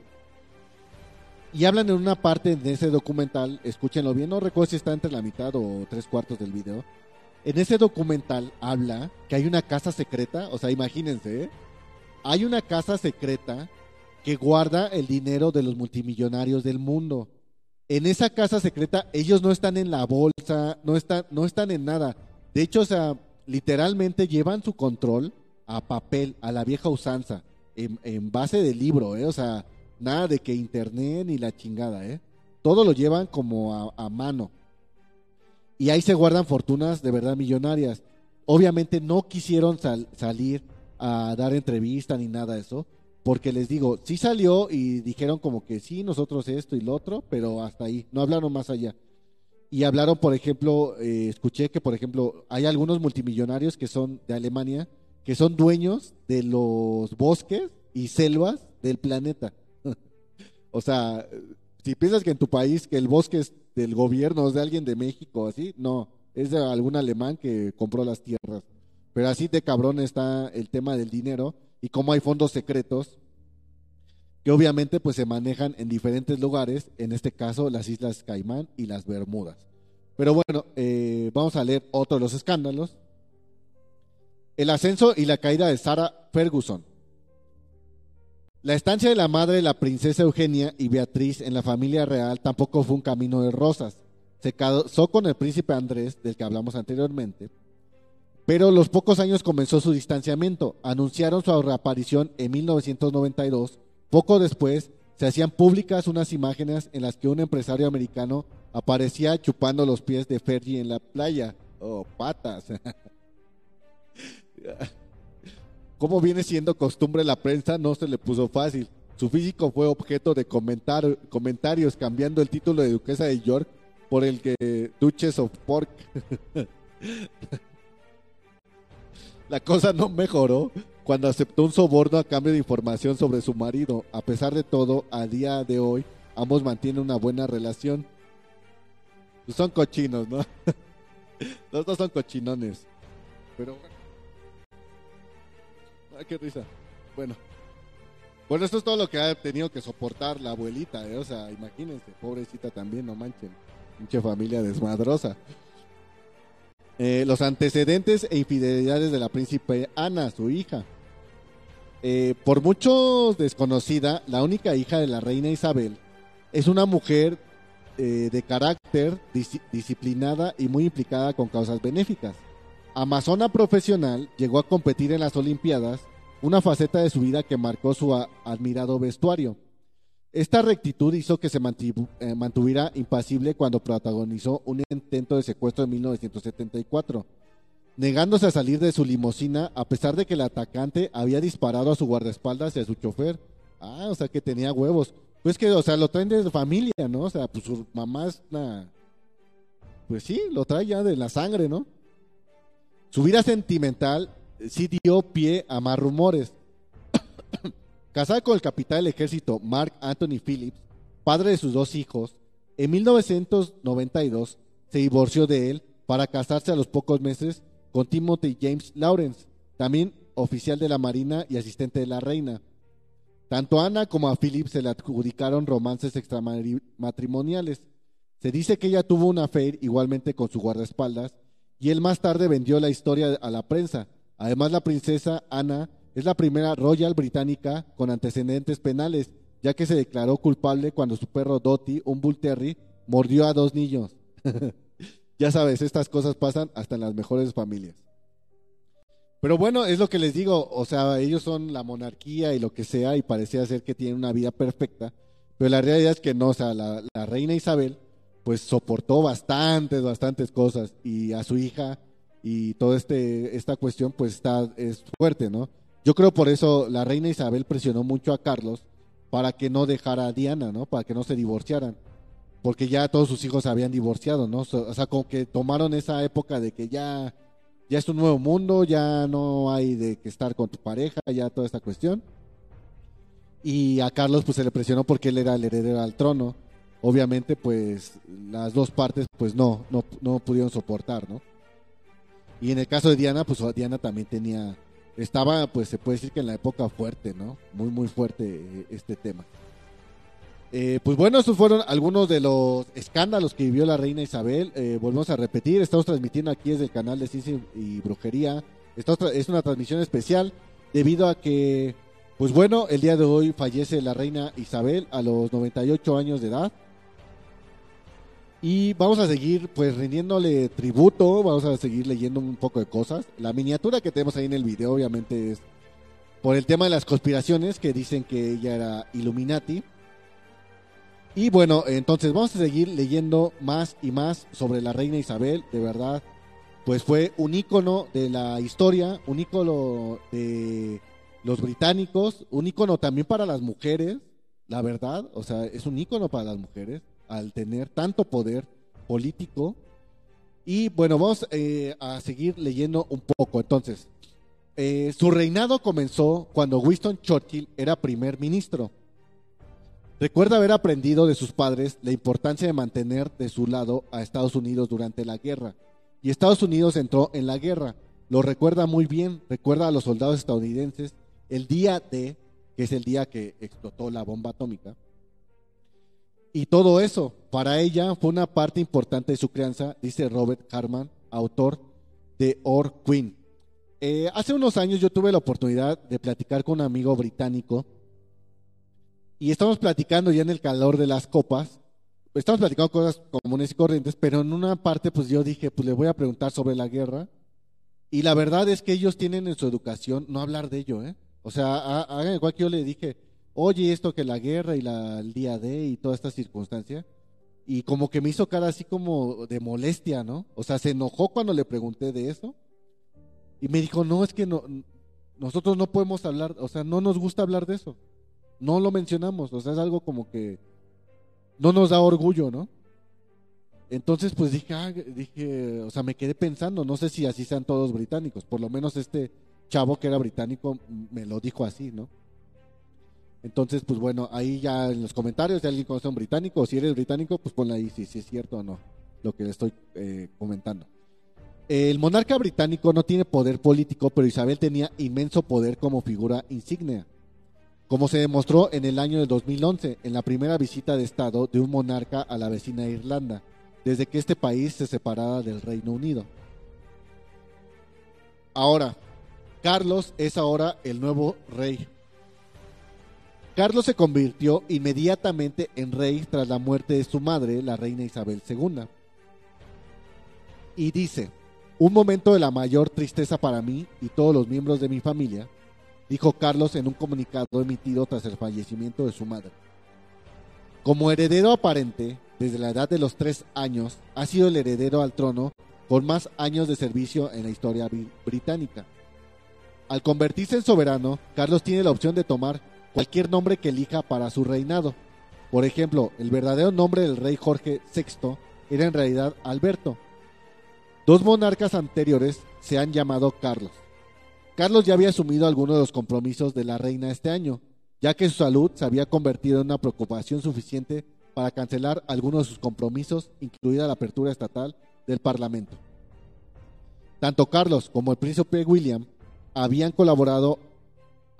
Speaker 3: Y hablan en una parte de ese documental, escúchenlo bien, no recuerdo si está entre la mitad o tres cuartos del video. En ese documental habla que hay una casa secreta, o sea, imagínense, ¿eh? hay una casa secreta que guarda el dinero de los multimillonarios del mundo. En esa casa secreta ellos no están en la bolsa, no están, no están en nada. De hecho, o sea, literalmente llevan su control a papel, a la vieja usanza, en, base de libro, ¿eh? O sea, nada de que internet ni la chingada, ¿eh? Todo lo llevan como a, mano. Y ahí se guardan fortunas de verdad millonarias. Obviamente no quisieron sal- salir a dar entrevista ni nada de eso, porque les digo, sí salió y dijeron como que sí, nosotros esto y lo otro, pero hasta ahí, no hablaron más allá. Y hablaron, por ejemplo, eh, escuché que, por ejemplo, hay algunos multimillonarios que son de Alemania, que son dueños de los bosques y selvas del planeta. O sea, si piensas que en tu país que el bosque es del gobierno, es de alguien de México, así, no, es de algún alemán que compró las tierras. Pero así de cabrón está el tema del dinero y cómo hay fondos secretos que obviamente pues se manejan en diferentes lugares, en este caso las Islas Caimán y las Bermudas. Pero bueno, eh, vamos a leer otro de los escándalos. El ascenso y la caída de Sarah Ferguson. La estancia de la madre de la princesa Eugenia y Beatriz en la familia real tampoco fue un camino de rosas. Se casó con el príncipe Andrés, del que hablamos anteriormente, Pero los pocos años comenzó su distanciamiento. Anunciaron su reaparición en 1992. Poco después se hacían públicas unas imágenes en las que un empresario americano aparecía chupando los pies de Fergie en la playa. Oh, patas. Como viene siendo costumbre la prensa, no se le puso fácil. Su físico fue objeto de comentar, comentarios, cambiando el título de duquesa de York por el que Duchess of Pork. la cosa no mejoró cuando aceptó un soborno a cambio de información sobre su marido. A pesar de todo, a día de hoy, ambos mantienen una buena relación. Son cochinos, ¿no? Los dos son cochinones. Pero Ay, qué risa. Bueno. Bueno, esto es todo lo que ha tenido que soportar la abuelita, ¿eh? O sea, imagínense, pobrecita también, no manchen. Pinche familia desmadrosa. Eh, los antecedentes e infidelidades de la príncipe Ana, su hija. Eh, por muchos desconocida, la única hija de la reina Isabel es una mujer de carácter disciplinada y muy implicada con causas benéficas. Amazona profesional, llegó a competir en las Olimpiadas, una faceta de su vida que marcó su admirado vestuario. Esta rectitud hizo que se eh, mantuviera impasible cuando protagonizó un intento de secuestro en 1974, negándose a salir de su limusina a pesar de que el atacante había disparado a su guardaespaldas y a su chofer. Ah, o sea que tenía huevos. Pues que, o sea, lo traen de familia, ¿no? O sea, pues su mamá es una... Pues sí, lo trae ya de la sangre, ¿no? Su vida sentimental sí dio pie a más rumores. Casada con el capitán del ejército Mark Anthony Phillips, padre de sus dos hijos, en 1992 se divorció de él para casarse a los pocos meses con Timothy James Lawrence, también oficial de la Marina y asistente de la reina. Tanto a Ana como a Phillips se le adjudicaron romances extramatrimoniales. Se dice que ella tuvo una affair igualmente con su guardaespaldas y él más tarde vendió la historia a la prensa. Además, la princesa Ana es la primera royal británica con antecedentes penales, ya que se declaró culpable cuando su perro Dottie, un bull terry, mordió a dos niños. ya sabes, estas cosas pasan hasta en las mejores familias. Pero bueno, es lo que les digo, o sea, ellos son la monarquía y lo que sea, y parecía ser que tienen una vida perfecta, pero la realidad es que no, o sea, la reina Isabel pues soportó bastantes, bastantes cosas y a su hija y toda este, esta cuestión pues está, es fuerte, ¿no? Yo creo por eso la reina Isabel presionó mucho a Carlos para que no dejara a Diana, ¿no? Para que no se divorciaran. Porque ya todos sus hijos habían divorciado, ¿no? O sea, como que tomaron esa época de que ya, ya es un nuevo mundo, ya no hay de que estar con tu pareja, ya toda esta cuestión. Y a Carlos pues se le presionó porque él era el heredero al trono obviamente pues las dos partes pues no, no, no pudieron soportar, ¿no? Y en el caso de Diana, pues Diana también tenía, estaba pues se puede decir que en la época fuerte, ¿no? Muy, muy fuerte eh, este tema. Eh, pues bueno, estos fueron algunos de los escándalos que vivió la reina Isabel. Eh, volvemos a repetir, estamos transmitiendo aquí desde el canal de Ciencia y Brujería. Es una transmisión especial debido a que, pues bueno, el día de hoy fallece la reina Isabel a los 98 años de edad. Y vamos a seguir pues rindiéndole tributo, vamos a seguir leyendo un poco de cosas. La miniatura que tenemos ahí en el video obviamente es por el tema de las conspiraciones que dicen que ella era Illuminati. Y bueno, entonces vamos a seguir leyendo más y más sobre la reina Isabel, de verdad. Pues fue un ícono de la historia, un ícono de los británicos, un ícono también para las mujeres, la verdad, o sea, es un ícono para las mujeres al tener tanto poder político. Y bueno, vamos eh, a seguir leyendo un poco. Entonces, eh, su reinado comenzó cuando Winston Churchill era primer ministro. Recuerda haber aprendido de sus padres la importancia de mantener de su lado a Estados Unidos durante la guerra. Y Estados Unidos entró en la guerra. Lo recuerda muy bien. Recuerda a los soldados estadounidenses el día de, que es el día que explotó la bomba atómica y todo eso, para ella, fue una parte importante de su crianza, dice Robert Harman, autor de Or Queen. Eh, hace unos años yo tuve la oportunidad de platicar con un amigo británico y estamos platicando ya en el calor de las copas. Estamos platicando cosas comunes y corrientes, pero en una parte pues yo dije, pues le voy a preguntar sobre la guerra Y la verdad es que ellos tienen en su educación no hablar de ello, ¿eh? O sea, ha- hagan igual que yo le dije, oye, esto que la guerra y la, el día D y toda esta circunstancia. Y como que me hizo cara así como de molestia, ¿no? O sea, se enojó cuando le pregunté de eso. Y me dijo, no, es que no, nosotros no podemos hablar, o sea, no nos gusta hablar de eso. No lo mencionamos, o sea, es algo como que no nos da orgullo, ¿no? Entonces, pues dije, ah, dije, o sea, me quedé pensando, no sé si así sean todos británicos, por lo menos este chavo que era británico me lo dijo así, ¿no? Entonces, pues bueno, ahí ya en los comentarios, si alguien conoce a un británico, o si eres británico, pues ponle ahí si, si es cierto o no, lo que le estoy eh, comentando. El monarca británico no tiene poder político, pero Isabel tenía inmenso poder como figura insignia, como se demostró en el año del 2011, en la primera visita de Estado de un monarca a la vecina Irlanda, desde que este país se separara del Reino Unido. Ahora, Carlos es ahora el nuevo rey. Carlos se convirtió inmediatamente en rey tras la muerte de su madre, la reina Isabel II. Y dice, un momento de la mayor tristeza para mí y todos los miembros de mi familia, dijo Carlos en un comunicado emitido tras el fallecimiento de su madre. Como heredero aparente, desde la edad de los tres años, ha sido el heredero al trono con más años de servicio en la historia bri- británica. Al convertirse en soberano, Carlos tiene la opción de tomar cualquier nombre que elija para su reinado. Por ejemplo, el verdadero nombre del rey Jorge VI era en realidad Alberto. Dos monarcas anteriores se han llamado Carlos. Carlos ya había asumido algunos de los compromisos de la reina este año, ya que su salud se había convertido en una preocupación suficiente para cancelar algunos de sus compromisos, incluida la apertura estatal del Parlamento. Tanto Carlos como el príncipe William habían colaborado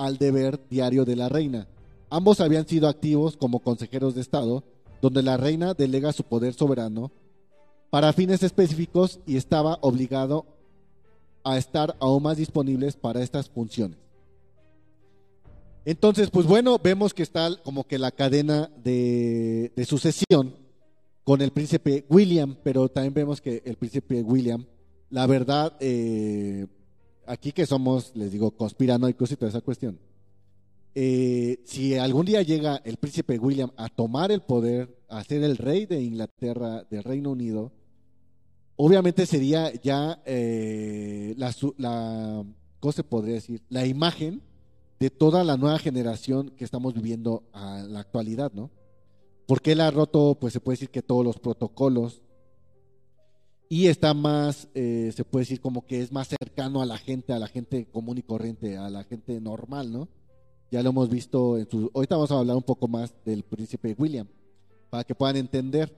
Speaker 3: al deber diario de la reina. Ambos habían sido activos como consejeros de Estado, donde la reina delega su poder soberano para fines específicos y estaba obligado a estar aún más disponibles para estas funciones. Entonces, pues bueno, vemos que está como que la cadena de, de sucesión con el príncipe William, pero también vemos que el príncipe William, la verdad, eh, aquí que somos, les digo, conspiranoicos y toda esa cuestión, eh, si algún día llega el príncipe William a tomar el poder, a ser el rey de Inglaterra, del Reino Unido, obviamente sería ya eh, la, la, ¿cómo se podría decir? La imagen de toda la nueva generación que estamos viviendo a la actualidad, ¿no? Porque él ha roto, pues se puede decir que todos los protocolos y está más, eh, se puede decir como que es más cercano a la gente, a la gente común y corriente, a la gente normal, ¿no? Ya lo hemos visto en su... Ahorita vamos a hablar un poco más del príncipe William, para que puedan entender.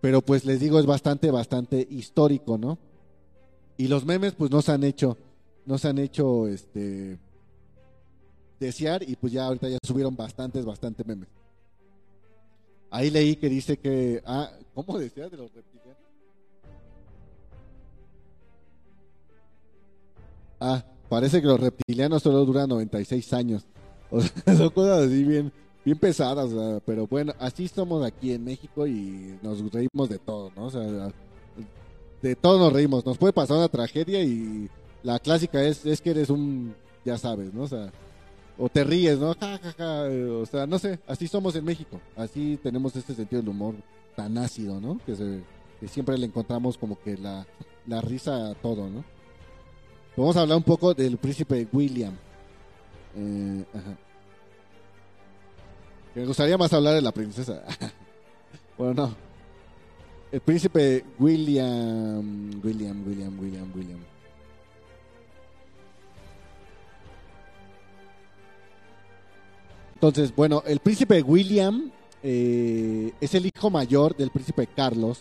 Speaker 3: Pero pues les digo, es bastante, bastante histórico, ¿no? Y los memes pues no se han hecho, no se han hecho, este, desear y pues ya ahorita ya subieron bastantes, bastantes memes. Ahí leí que dice que, ah, ¿cómo decía de los reptilianos? Ah, parece que los reptilianos solo duran 96 años. O sea, son cosas así bien, bien pesadas, o pero bueno, así somos aquí en México y nos reímos de todo, ¿no? O sea, de todo nos reímos. Nos puede pasar una tragedia y la clásica es, es que eres un, ya sabes, ¿no? O sea, o te ríes, ¿no? Ja, ja, ja, o sea, no sé, así somos en México. Así tenemos este sentido del humor tan ácido, ¿no? Que, se- que siempre le encontramos como que la, la risa a todo, ¿no? Vamos a hablar un poco del príncipe William. Eh, ajá. Me gustaría más hablar de la princesa. bueno, no. El príncipe William, William, William, William, William. Entonces, bueno, el príncipe William eh, es el hijo mayor del príncipe Carlos,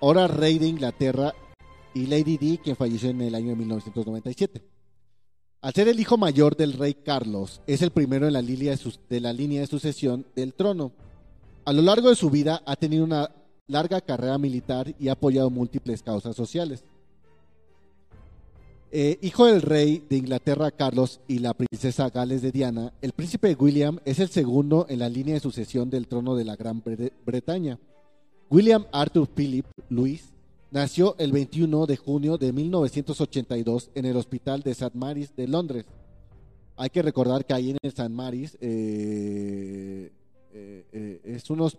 Speaker 3: ahora rey de Inglaterra, y Lady Di, quien falleció en el año de 1997. Al ser el hijo mayor del rey Carlos, es el primero en la línea de, la línea de sucesión del trono. A lo largo de su vida ha tenido una larga carrera militar y ha apoyado múltiples causas sociales. Eh, hijo del rey de Inglaterra Carlos y la princesa Gales de Diana, el príncipe William es el segundo en la línea de sucesión del trono de la Gran Bre- Bretaña. William Arthur Philip Louis nació el 21 de junio de 1982 en el Hospital de St. Mary's de Londres. Hay que recordar que ahí en el St. Mary's eh, eh, eh, es unos,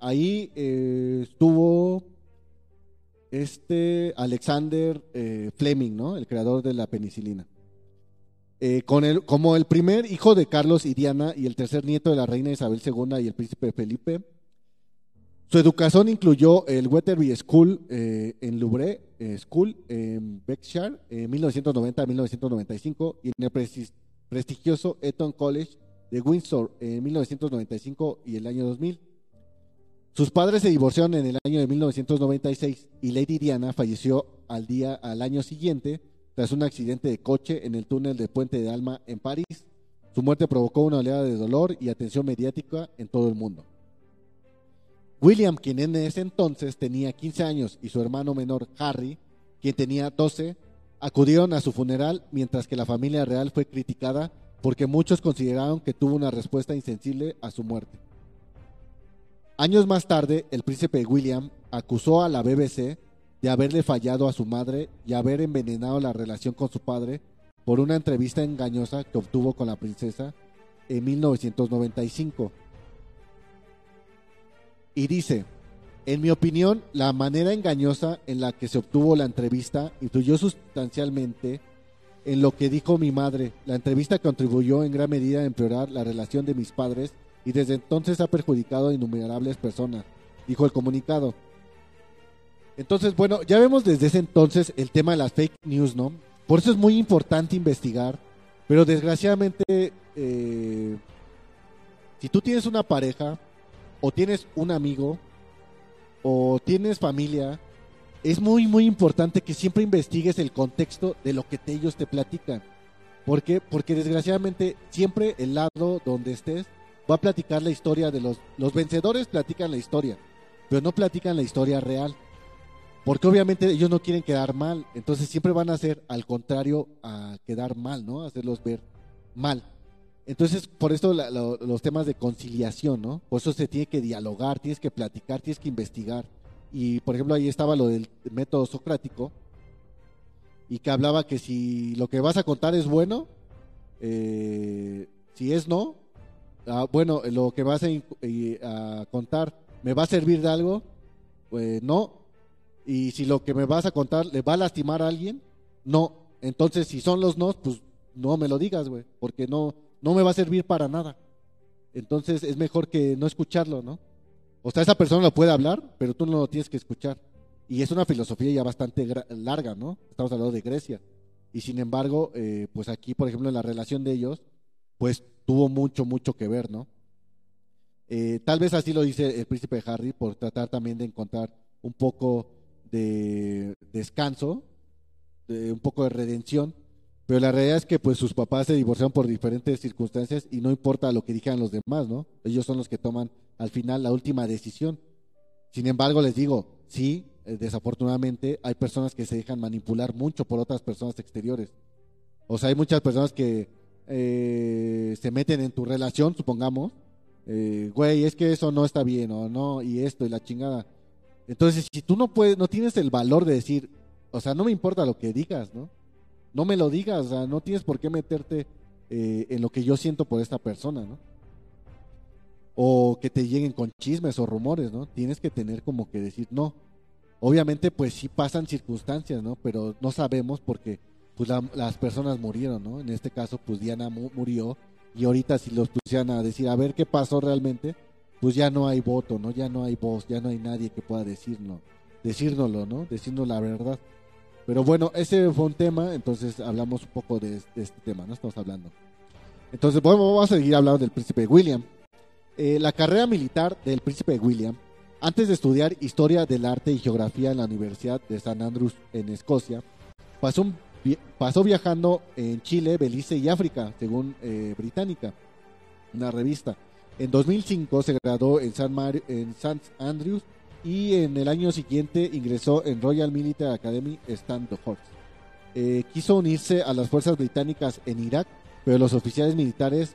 Speaker 3: ahí estuvo este Alexander Fleming, ¿no? El creador de la penicilina. Con como el primer hijo de Carlos y Diana y el tercer nieto de la reina Isabel II y el príncipe Felipe, su educación incluyó el Wetherby School eh, en Louvre eh, School en Berkshire en 1990 a 1995 y en el presti- prestigioso Eton College de Windsor en 1995 y el año 2000. Sus padres se divorciaron en el año de 1996 y Lady Diana falleció al día al año siguiente tras un accidente de coche en el túnel de Puente de Alma en París. Su muerte provocó una oleada de dolor y atención mediática en todo el mundo. William, quien en ese entonces tenía 15 años, y su hermano menor Harry, quien tenía 12, acudieron a su funeral mientras que la familia real fue criticada porque muchos consideraron que tuvo una respuesta insensible a su muerte. Años más tarde, el príncipe William acusó a la BBC de haberle fallado a su madre y haber envenenado la relación con su padre por una entrevista engañosa que obtuvo con la princesa en 1995. Y dice, en mi opinión, la manera engañosa en la que se obtuvo la entrevista influyó sustancialmente en lo que dijo mi madre. La entrevista contribuyó en gran medida a empeorar la relación de mis padres y desde entonces ha perjudicado a innumerables personas, dijo el comunicado. Entonces, bueno, ya vemos desde ese entonces el tema de las fake news, ¿no? Por eso es muy importante investigar, pero desgraciadamente, eh, si tú tienes una pareja, o tienes un amigo, o tienes familia, es muy, muy importante que siempre investigues el contexto de lo que ellos te platican. ¿Por qué? Porque desgraciadamente siempre el lado donde estés va a platicar la historia de los... Los vencedores platican la historia, pero no platican la historia real. Porque obviamente ellos no quieren quedar mal, entonces siempre van a hacer al contrario a quedar mal, ¿no? Hacerlos ver mal. Entonces, por esto los temas de conciliación, ¿no? Por eso se tiene que dialogar, tienes que platicar, tienes que investigar. Y, por ejemplo, ahí estaba lo del método socrático, y que hablaba que si lo que vas a contar es bueno, eh, si es no, ah, bueno, lo que vas a contar me va a servir de algo, pues no. Y si lo que me vas a contar le va a lastimar a alguien, no. Entonces, si son los no, pues no me lo digas, güey, porque no, no me va a servir para nada. Entonces, es mejor que no escucharlo, ¿no? O sea, esa persona lo puede hablar, pero tú no lo tienes que escuchar. Y es una filosofía ya bastante larga, ¿no? Estamos hablando de Grecia. Y sin embargo, eh, pues aquí, por ejemplo, en la relación de ellos, pues tuvo mucho, mucho que ver, ¿no? Eh, tal vez así lo dice el príncipe Harry por tratar también de encontrar un poco de descanso, de un poco de redención, pero la realidad es que pues sus papás se divorciaron por diferentes circunstancias y no importa lo que digan los demás, ¿no? Ellos son los que toman al final la última decisión. Sin embargo, les digo, sí, eh, desafortunadamente hay personas que se dejan manipular mucho por otras personas exteriores. O sea, hay muchas personas que eh, se meten en tu relación, supongamos, eh, güey, es que eso no está bien o no, y esto y la chingada. Entonces, si tú no puedes, no tienes el valor de decir, o sea, no me importa lo que digas, ¿no? No me lo digas, no tienes por qué meterte eh, en lo que yo siento por esta persona, ¿no? O que te lleguen con chismes o rumores, ¿no? Tienes que tener como que decir, no. Obviamente, pues sí pasan circunstancias, ¿no? Pero no sabemos porque pues la- las personas murieron, ¿no? En este caso, pues Diana mu- murió y ahorita si los pusieran a decir, a ver qué pasó realmente, pues ya no hay voto, ¿no? Ya no hay voz, ya no hay nadie que pueda decirlo, decírnoslo, ¿no? Decirnos la verdad. Pero bueno, ese fue un tema, entonces hablamos un poco de, de este tema, ¿no? Estamos hablando. Entonces, bueno, vamos a seguir hablando del príncipe William. Eh, la carrera militar del príncipe William, antes de estudiar historia del arte y geografía en la Universidad de St. Andrews en Escocia, pasó, un pasó viajando en Chile, Belice y África, según eh, Británica, una revista. En 2005 se graduó en St. Mar- en St. Andrews y en el año siguiente ingresó en Royal Military Academy Standhurst. Eh, quiso unirse a las fuerzas británicas en Irak, pero los oficiales militares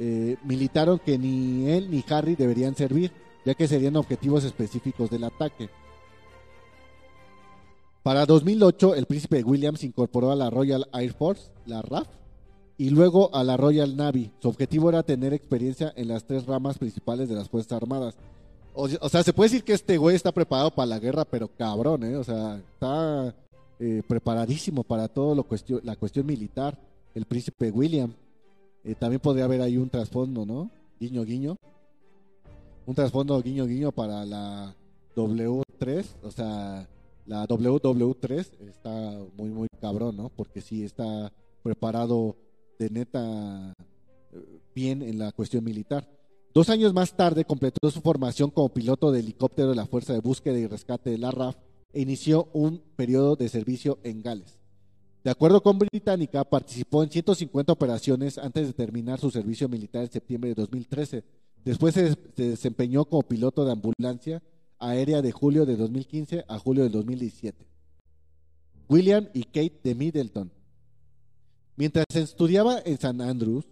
Speaker 3: eh, militaron que ni él ni Harry deberían servir, ya que serían objetivos específicos del ataque. Para 2008, el príncipe William se incorporó a la Royal Air Force, la RAF, y luego a la Royal Navy. Su objetivo era tener experiencia en las tres ramas principales de las Fuerzas Armadas. O, sea, se puede decir que este güey está preparado para la guerra, pero cabrón, ¿eh? O sea, está eh, preparadísimo para todo lo cuestión, la cuestión militar. El príncipe William. Eh, también podría haber ahí un trasfondo, ¿no? Guiño, guiño. Un trasfondo guiño, guiño para la W3. O sea, la WW3 está muy, muy cabrón, ¿no? Porque sí está preparado de neta eh, bien en la cuestión militar. Dos años más tarde completó su formación como piloto de helicóptero de la Fuerza de Búsqueda y Rescate de la RAF e inició un periodo de servicio en Gales. De acuerdo con Británica, participó en 150 operaciones antes de terminar su servicio militar en septiembre de 2013. Después se, se desempeñó como piloto de ambulancia aérea de julio de 2015 a julio de 2017. William y Kate de Middleton. Mientras estudiaba en San Andrews,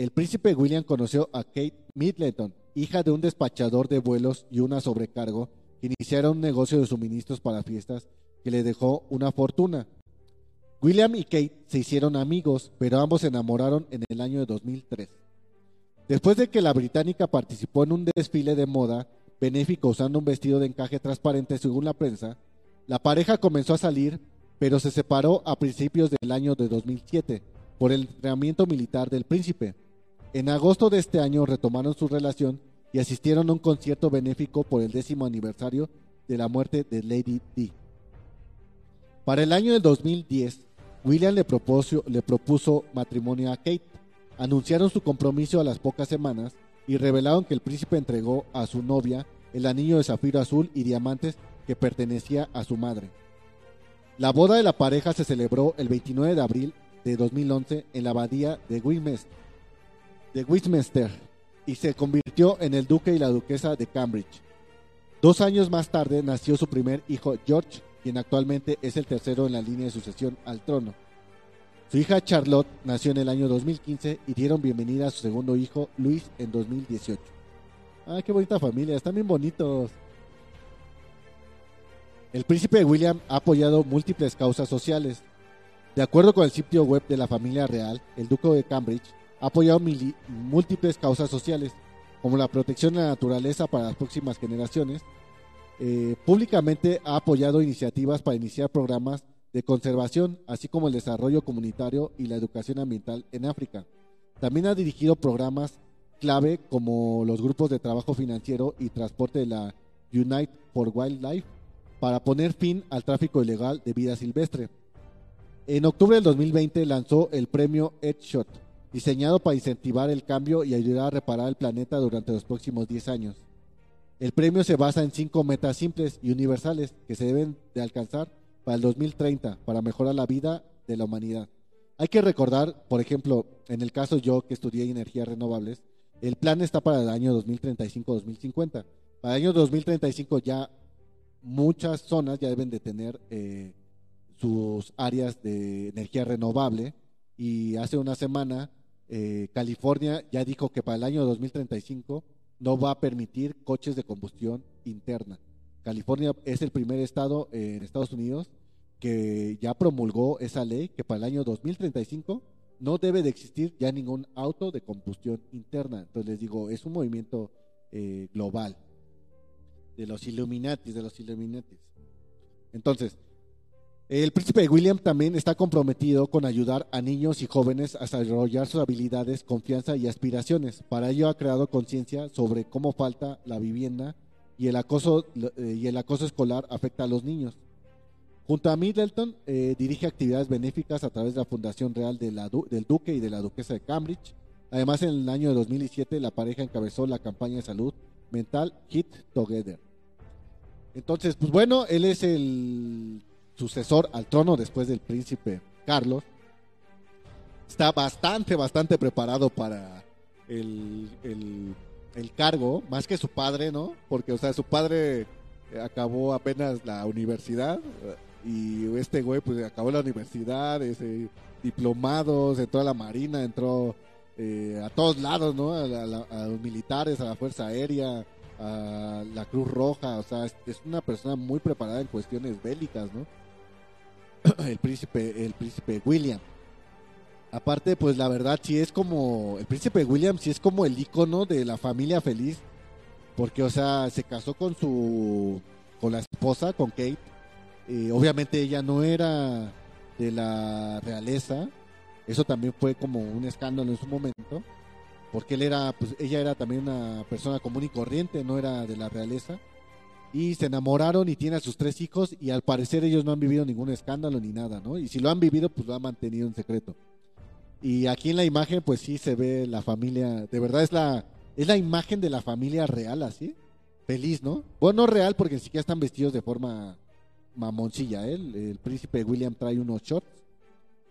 Speaker 3: el príncipe William conoció a Kate Middleton, hija de un despachador de vuelos y una sobrecargo, que iniciaron un negocio de suministros para fiestas que le dejó una fortuna. William y Kate se hicieron amigos, pero ambos se enamoraron en el año de 2003. Después de que la británica participó en un desfile de moda benéfico usando un vestido de encaje transparente según la prensa, la pareja comenzó a salir, pero se separó a principios del año de 2007 por el entrenamiento militar del príncipe. En agosto de este año retomaron su relación y asistieron a un concierto benéfico por el décimo aniversario de la muerte de Lady Di. Para el año del 2010, William le propuso, le propuso matrimonio a Kate. Anunciaron su compromiso a las pocas semanas y revelaron que el príncipe entregó a su novia el anillo de zafiro azul y diamantes que pertenecía a su madre. La boda de la pareja se celebró el 29 de abril de 2011 en la abadía de Westminster, de Westminster y se convirtió en el duque y la duquesa de Cambridge. Dos años más tarde nació su primer hijo George, quien actualmente es el tercero en la línea de sucesión al trono. Su hija Charlotte nació en el año 2015 y dieron bienvenida a su segundo hijo Luis en 2018. Ah, qué bonita familia, están bien bonitos. El príncipe William ha apoyado múltiples causas sociales. De acuerdo con el sitio web de la familia real, el duque de Cambridge ha apoyado múltiples causas sociales, como la protección de la naturaleza para las próximas generaciones. Eh, públicamente ha apoyado iniciativas para iniciar programas de conservación, así como el desarrollo comunitario y la educación ambiental en África. También ha dirigido programas clave como los grupos de trabajo financiero y transporte de la Unite for Wildlife para poner fin al tráfico ilegal de vida silvestre. En octubre del 2020 lanzó el premio Headshot, diseñado para incentivar el cambio y ayudar a reparar el planeta durante los próximos 10 años. El premio se basa en cinco metas simples y universales que se deben de alcanzar para el 2030 para mejorar la vida de la humanidad. Hay que recordar, por ejemplo, en el caso yo que estudié energías renovables, el plan está para el año 2035-2050. Para el año 2035 ya muchas zonas ya deben de tener eh, sus áreas de energía renovable y hace una semana eh, California ya dijo que para el año 2035 no va a permitir coches de combustión interna. California es el primer estado en Estados Unidos que ya promulgó esa ley que para el año 2035 no debe de existir ya ningún auto de combustión interna. Entonces les digo, es un movimiento eh, global de los Illuminatis, de los Illuminatis. Entonces, el príncipe William también está comprometido con ayudar a niños y jóvenes a desarrollar sus habilidades, confianza y aspiraciones. Para ello ha creado conciencia sobre cómo falta la vivienda y el acoso, eh, escolar afecta a los niños. Junto a Middleton, eh, dirige actividades benéficas a través de la Fundación Real del Duque y de la Duquesa de Cambridge. Además, en el año de 2007, la pareja encabezó la campaña de salud mental Hit Together. Entonces, pues bueno, él es el sucesor al trono después del príncipe Carlos. Está bastante, bastante preparado para el, el el cargo, más que su padre, ¿no? Porque, o sea, su padre eh, acabó apenas la universidad eh, y este güey pues acabó la universidad, ese, diplomados, entró a la marina, entró eh, a todos lados, ¿no? A, los militares, a la Fuerza Aérea, a la Cruz Roja, o sea, es, una persona muy preparada en cuestiones bélicas, ¿no? el príncipe, el príncipe William. Aparte, pues la verdad sí es como, el príncipe William sí es como el icono de la familia feliz, porque o sea, se casó con su, con la esposa, con Kate, y obviamente ella no era de la realeza, eso también fue como un escándalo en su momento, porque él era, pues ella era también una persona común y corriente, no era de la realeza, y se enamoraron y tiene a sus tres hijos y al parecer ellos no han vivido ningún escándalo ni nada, ¿no? Y si lo han vivido, pues lo han mantenido en secreto. Y aquí en la imagen, pues sí se ve la familia, de verdad es la, es la imagen de la familia real, así, feliz, ¿no? Bueno, no real porque ni siquiera están vestidos de forma mamoncilla, ¿eh? el, el príncipe William trae unos shorts,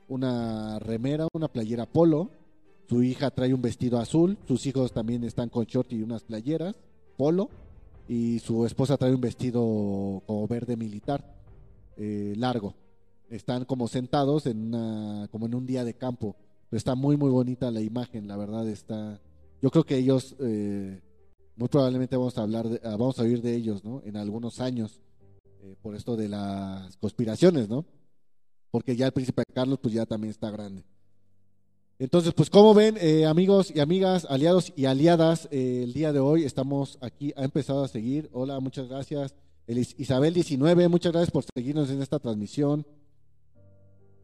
Speaker 3: una remera, una playera polo, su hija trae un vestido azul, sus hijos también están con short y unas playeras, polo, y su esposa trae un vestido como verde militar, eh, largo. Están como sentados en una, como en un día de campo. Está muy muy bonita la imagen, la verdad está. Yo creo que ellos, eh, muy probablemente vamos a hablar, de, ah, vamos a oír de ellos, ¿no? En algunos años, eh, por esto de las conspiraciones, ¿no? Porque ya el príncipe Carlos, pues ya también está grande. Entonces, pues como ven, eh, amigos y amigas, aliados y aliadas, eh, el día de hoy estamos aquí, ha empezado a seguir. Hola, muchas gracias. El Isabel 19, muchas gracias por seguirnos en esta transmisión.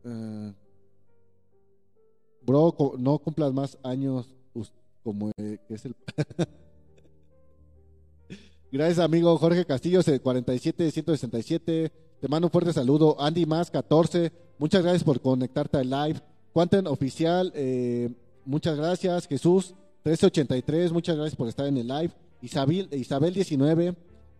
Speaker 3: Uh, bro, no cumplas más años como eh, que es el... gracias, amigo Jorge Castillo, 47 167. Te mando un fuerte saludo. Andy Más, 14. Muchas gracias por conectarte al live. Quanten Oficial, eh, muchas gracias. Jesús 1383, muchas gracias por estar en el live. Isabel, Isabel 19,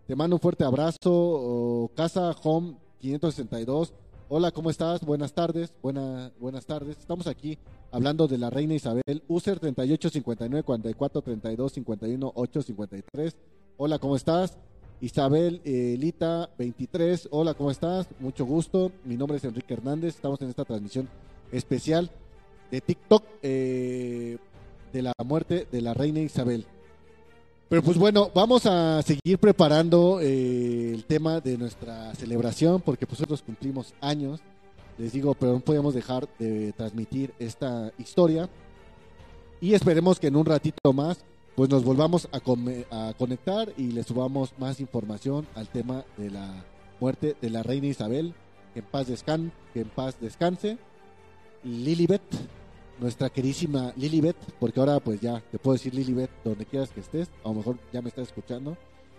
Speaker 3: te mando un fuerte abrazo. Casa Home 562, hola, ¿cómo estás? Buenas tardes, buena, buenas tardes. Estamos aquí hablando de la reina Isabel. User 3859 44 32 51 853. Hola, ¿cómo estás? Isabel eh, Lita 23, hola, ¿cómo estás? Mucho gusto. Mi nombre es Enrique Hernández. Estamos en esta transmisión especial de TikTok eh, de la muerte de la reina Isabel. Pero pues bueno, vamos a seguir preparando eh, el tema de nuestra celebración porque pues nosotros cumplimos años. Les digo, pero no podemos dejar de transmitir esta historia. Y esperemos que en un ratito más pues nos volvamos a, conectar y le subamos más información al tema de la muerte de la reina Isabel. Que en paz, descan que en paz descanse. Lilibet, nuestra querísima Lilibet, porque ahora pues ya te puedo decir Lilibet donde quieras que estés, a lo mejor ya me estás escuchando,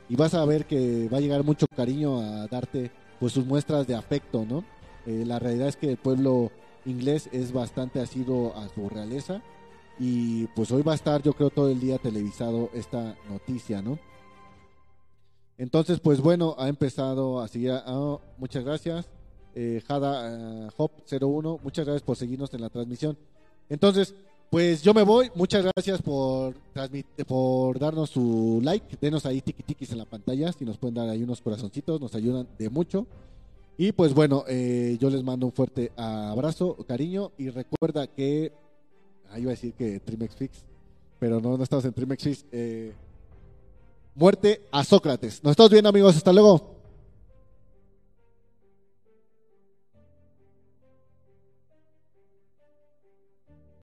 Speaker 3: y vas a ver que va a llegar mucho cariño a darte pues sus muestras de afecto, ¿no? Eh, la realidad es que el pueblo inglés es bastante asido a su realeza y pues hoy va a estar yo creo todo el día televisado esta noticia, ¿no? Entonces pues bueno, ha empezado a seguir, oh, muchas gracias eh, Jada uh, Hop 01. Muchas gracias por seguirnos en la transmisión. Entonces, pues yo me voy. Muchas gracias por por darnos su like. Denos ahí tiki tikis en la pantalla. Si nos pueden dar ahí unos corazoncitos, nos ayudan de mucho. Y pues bueno, eh, yo les mando un fuerte abrazo, cariño. Y recuerda que. Ah, iba a decir que Trimex Fix. Pero no, no estamos en Trimex Fix. Eh, muerte a Sócrates. Nos estamos viendo, amigos. Hasta luego.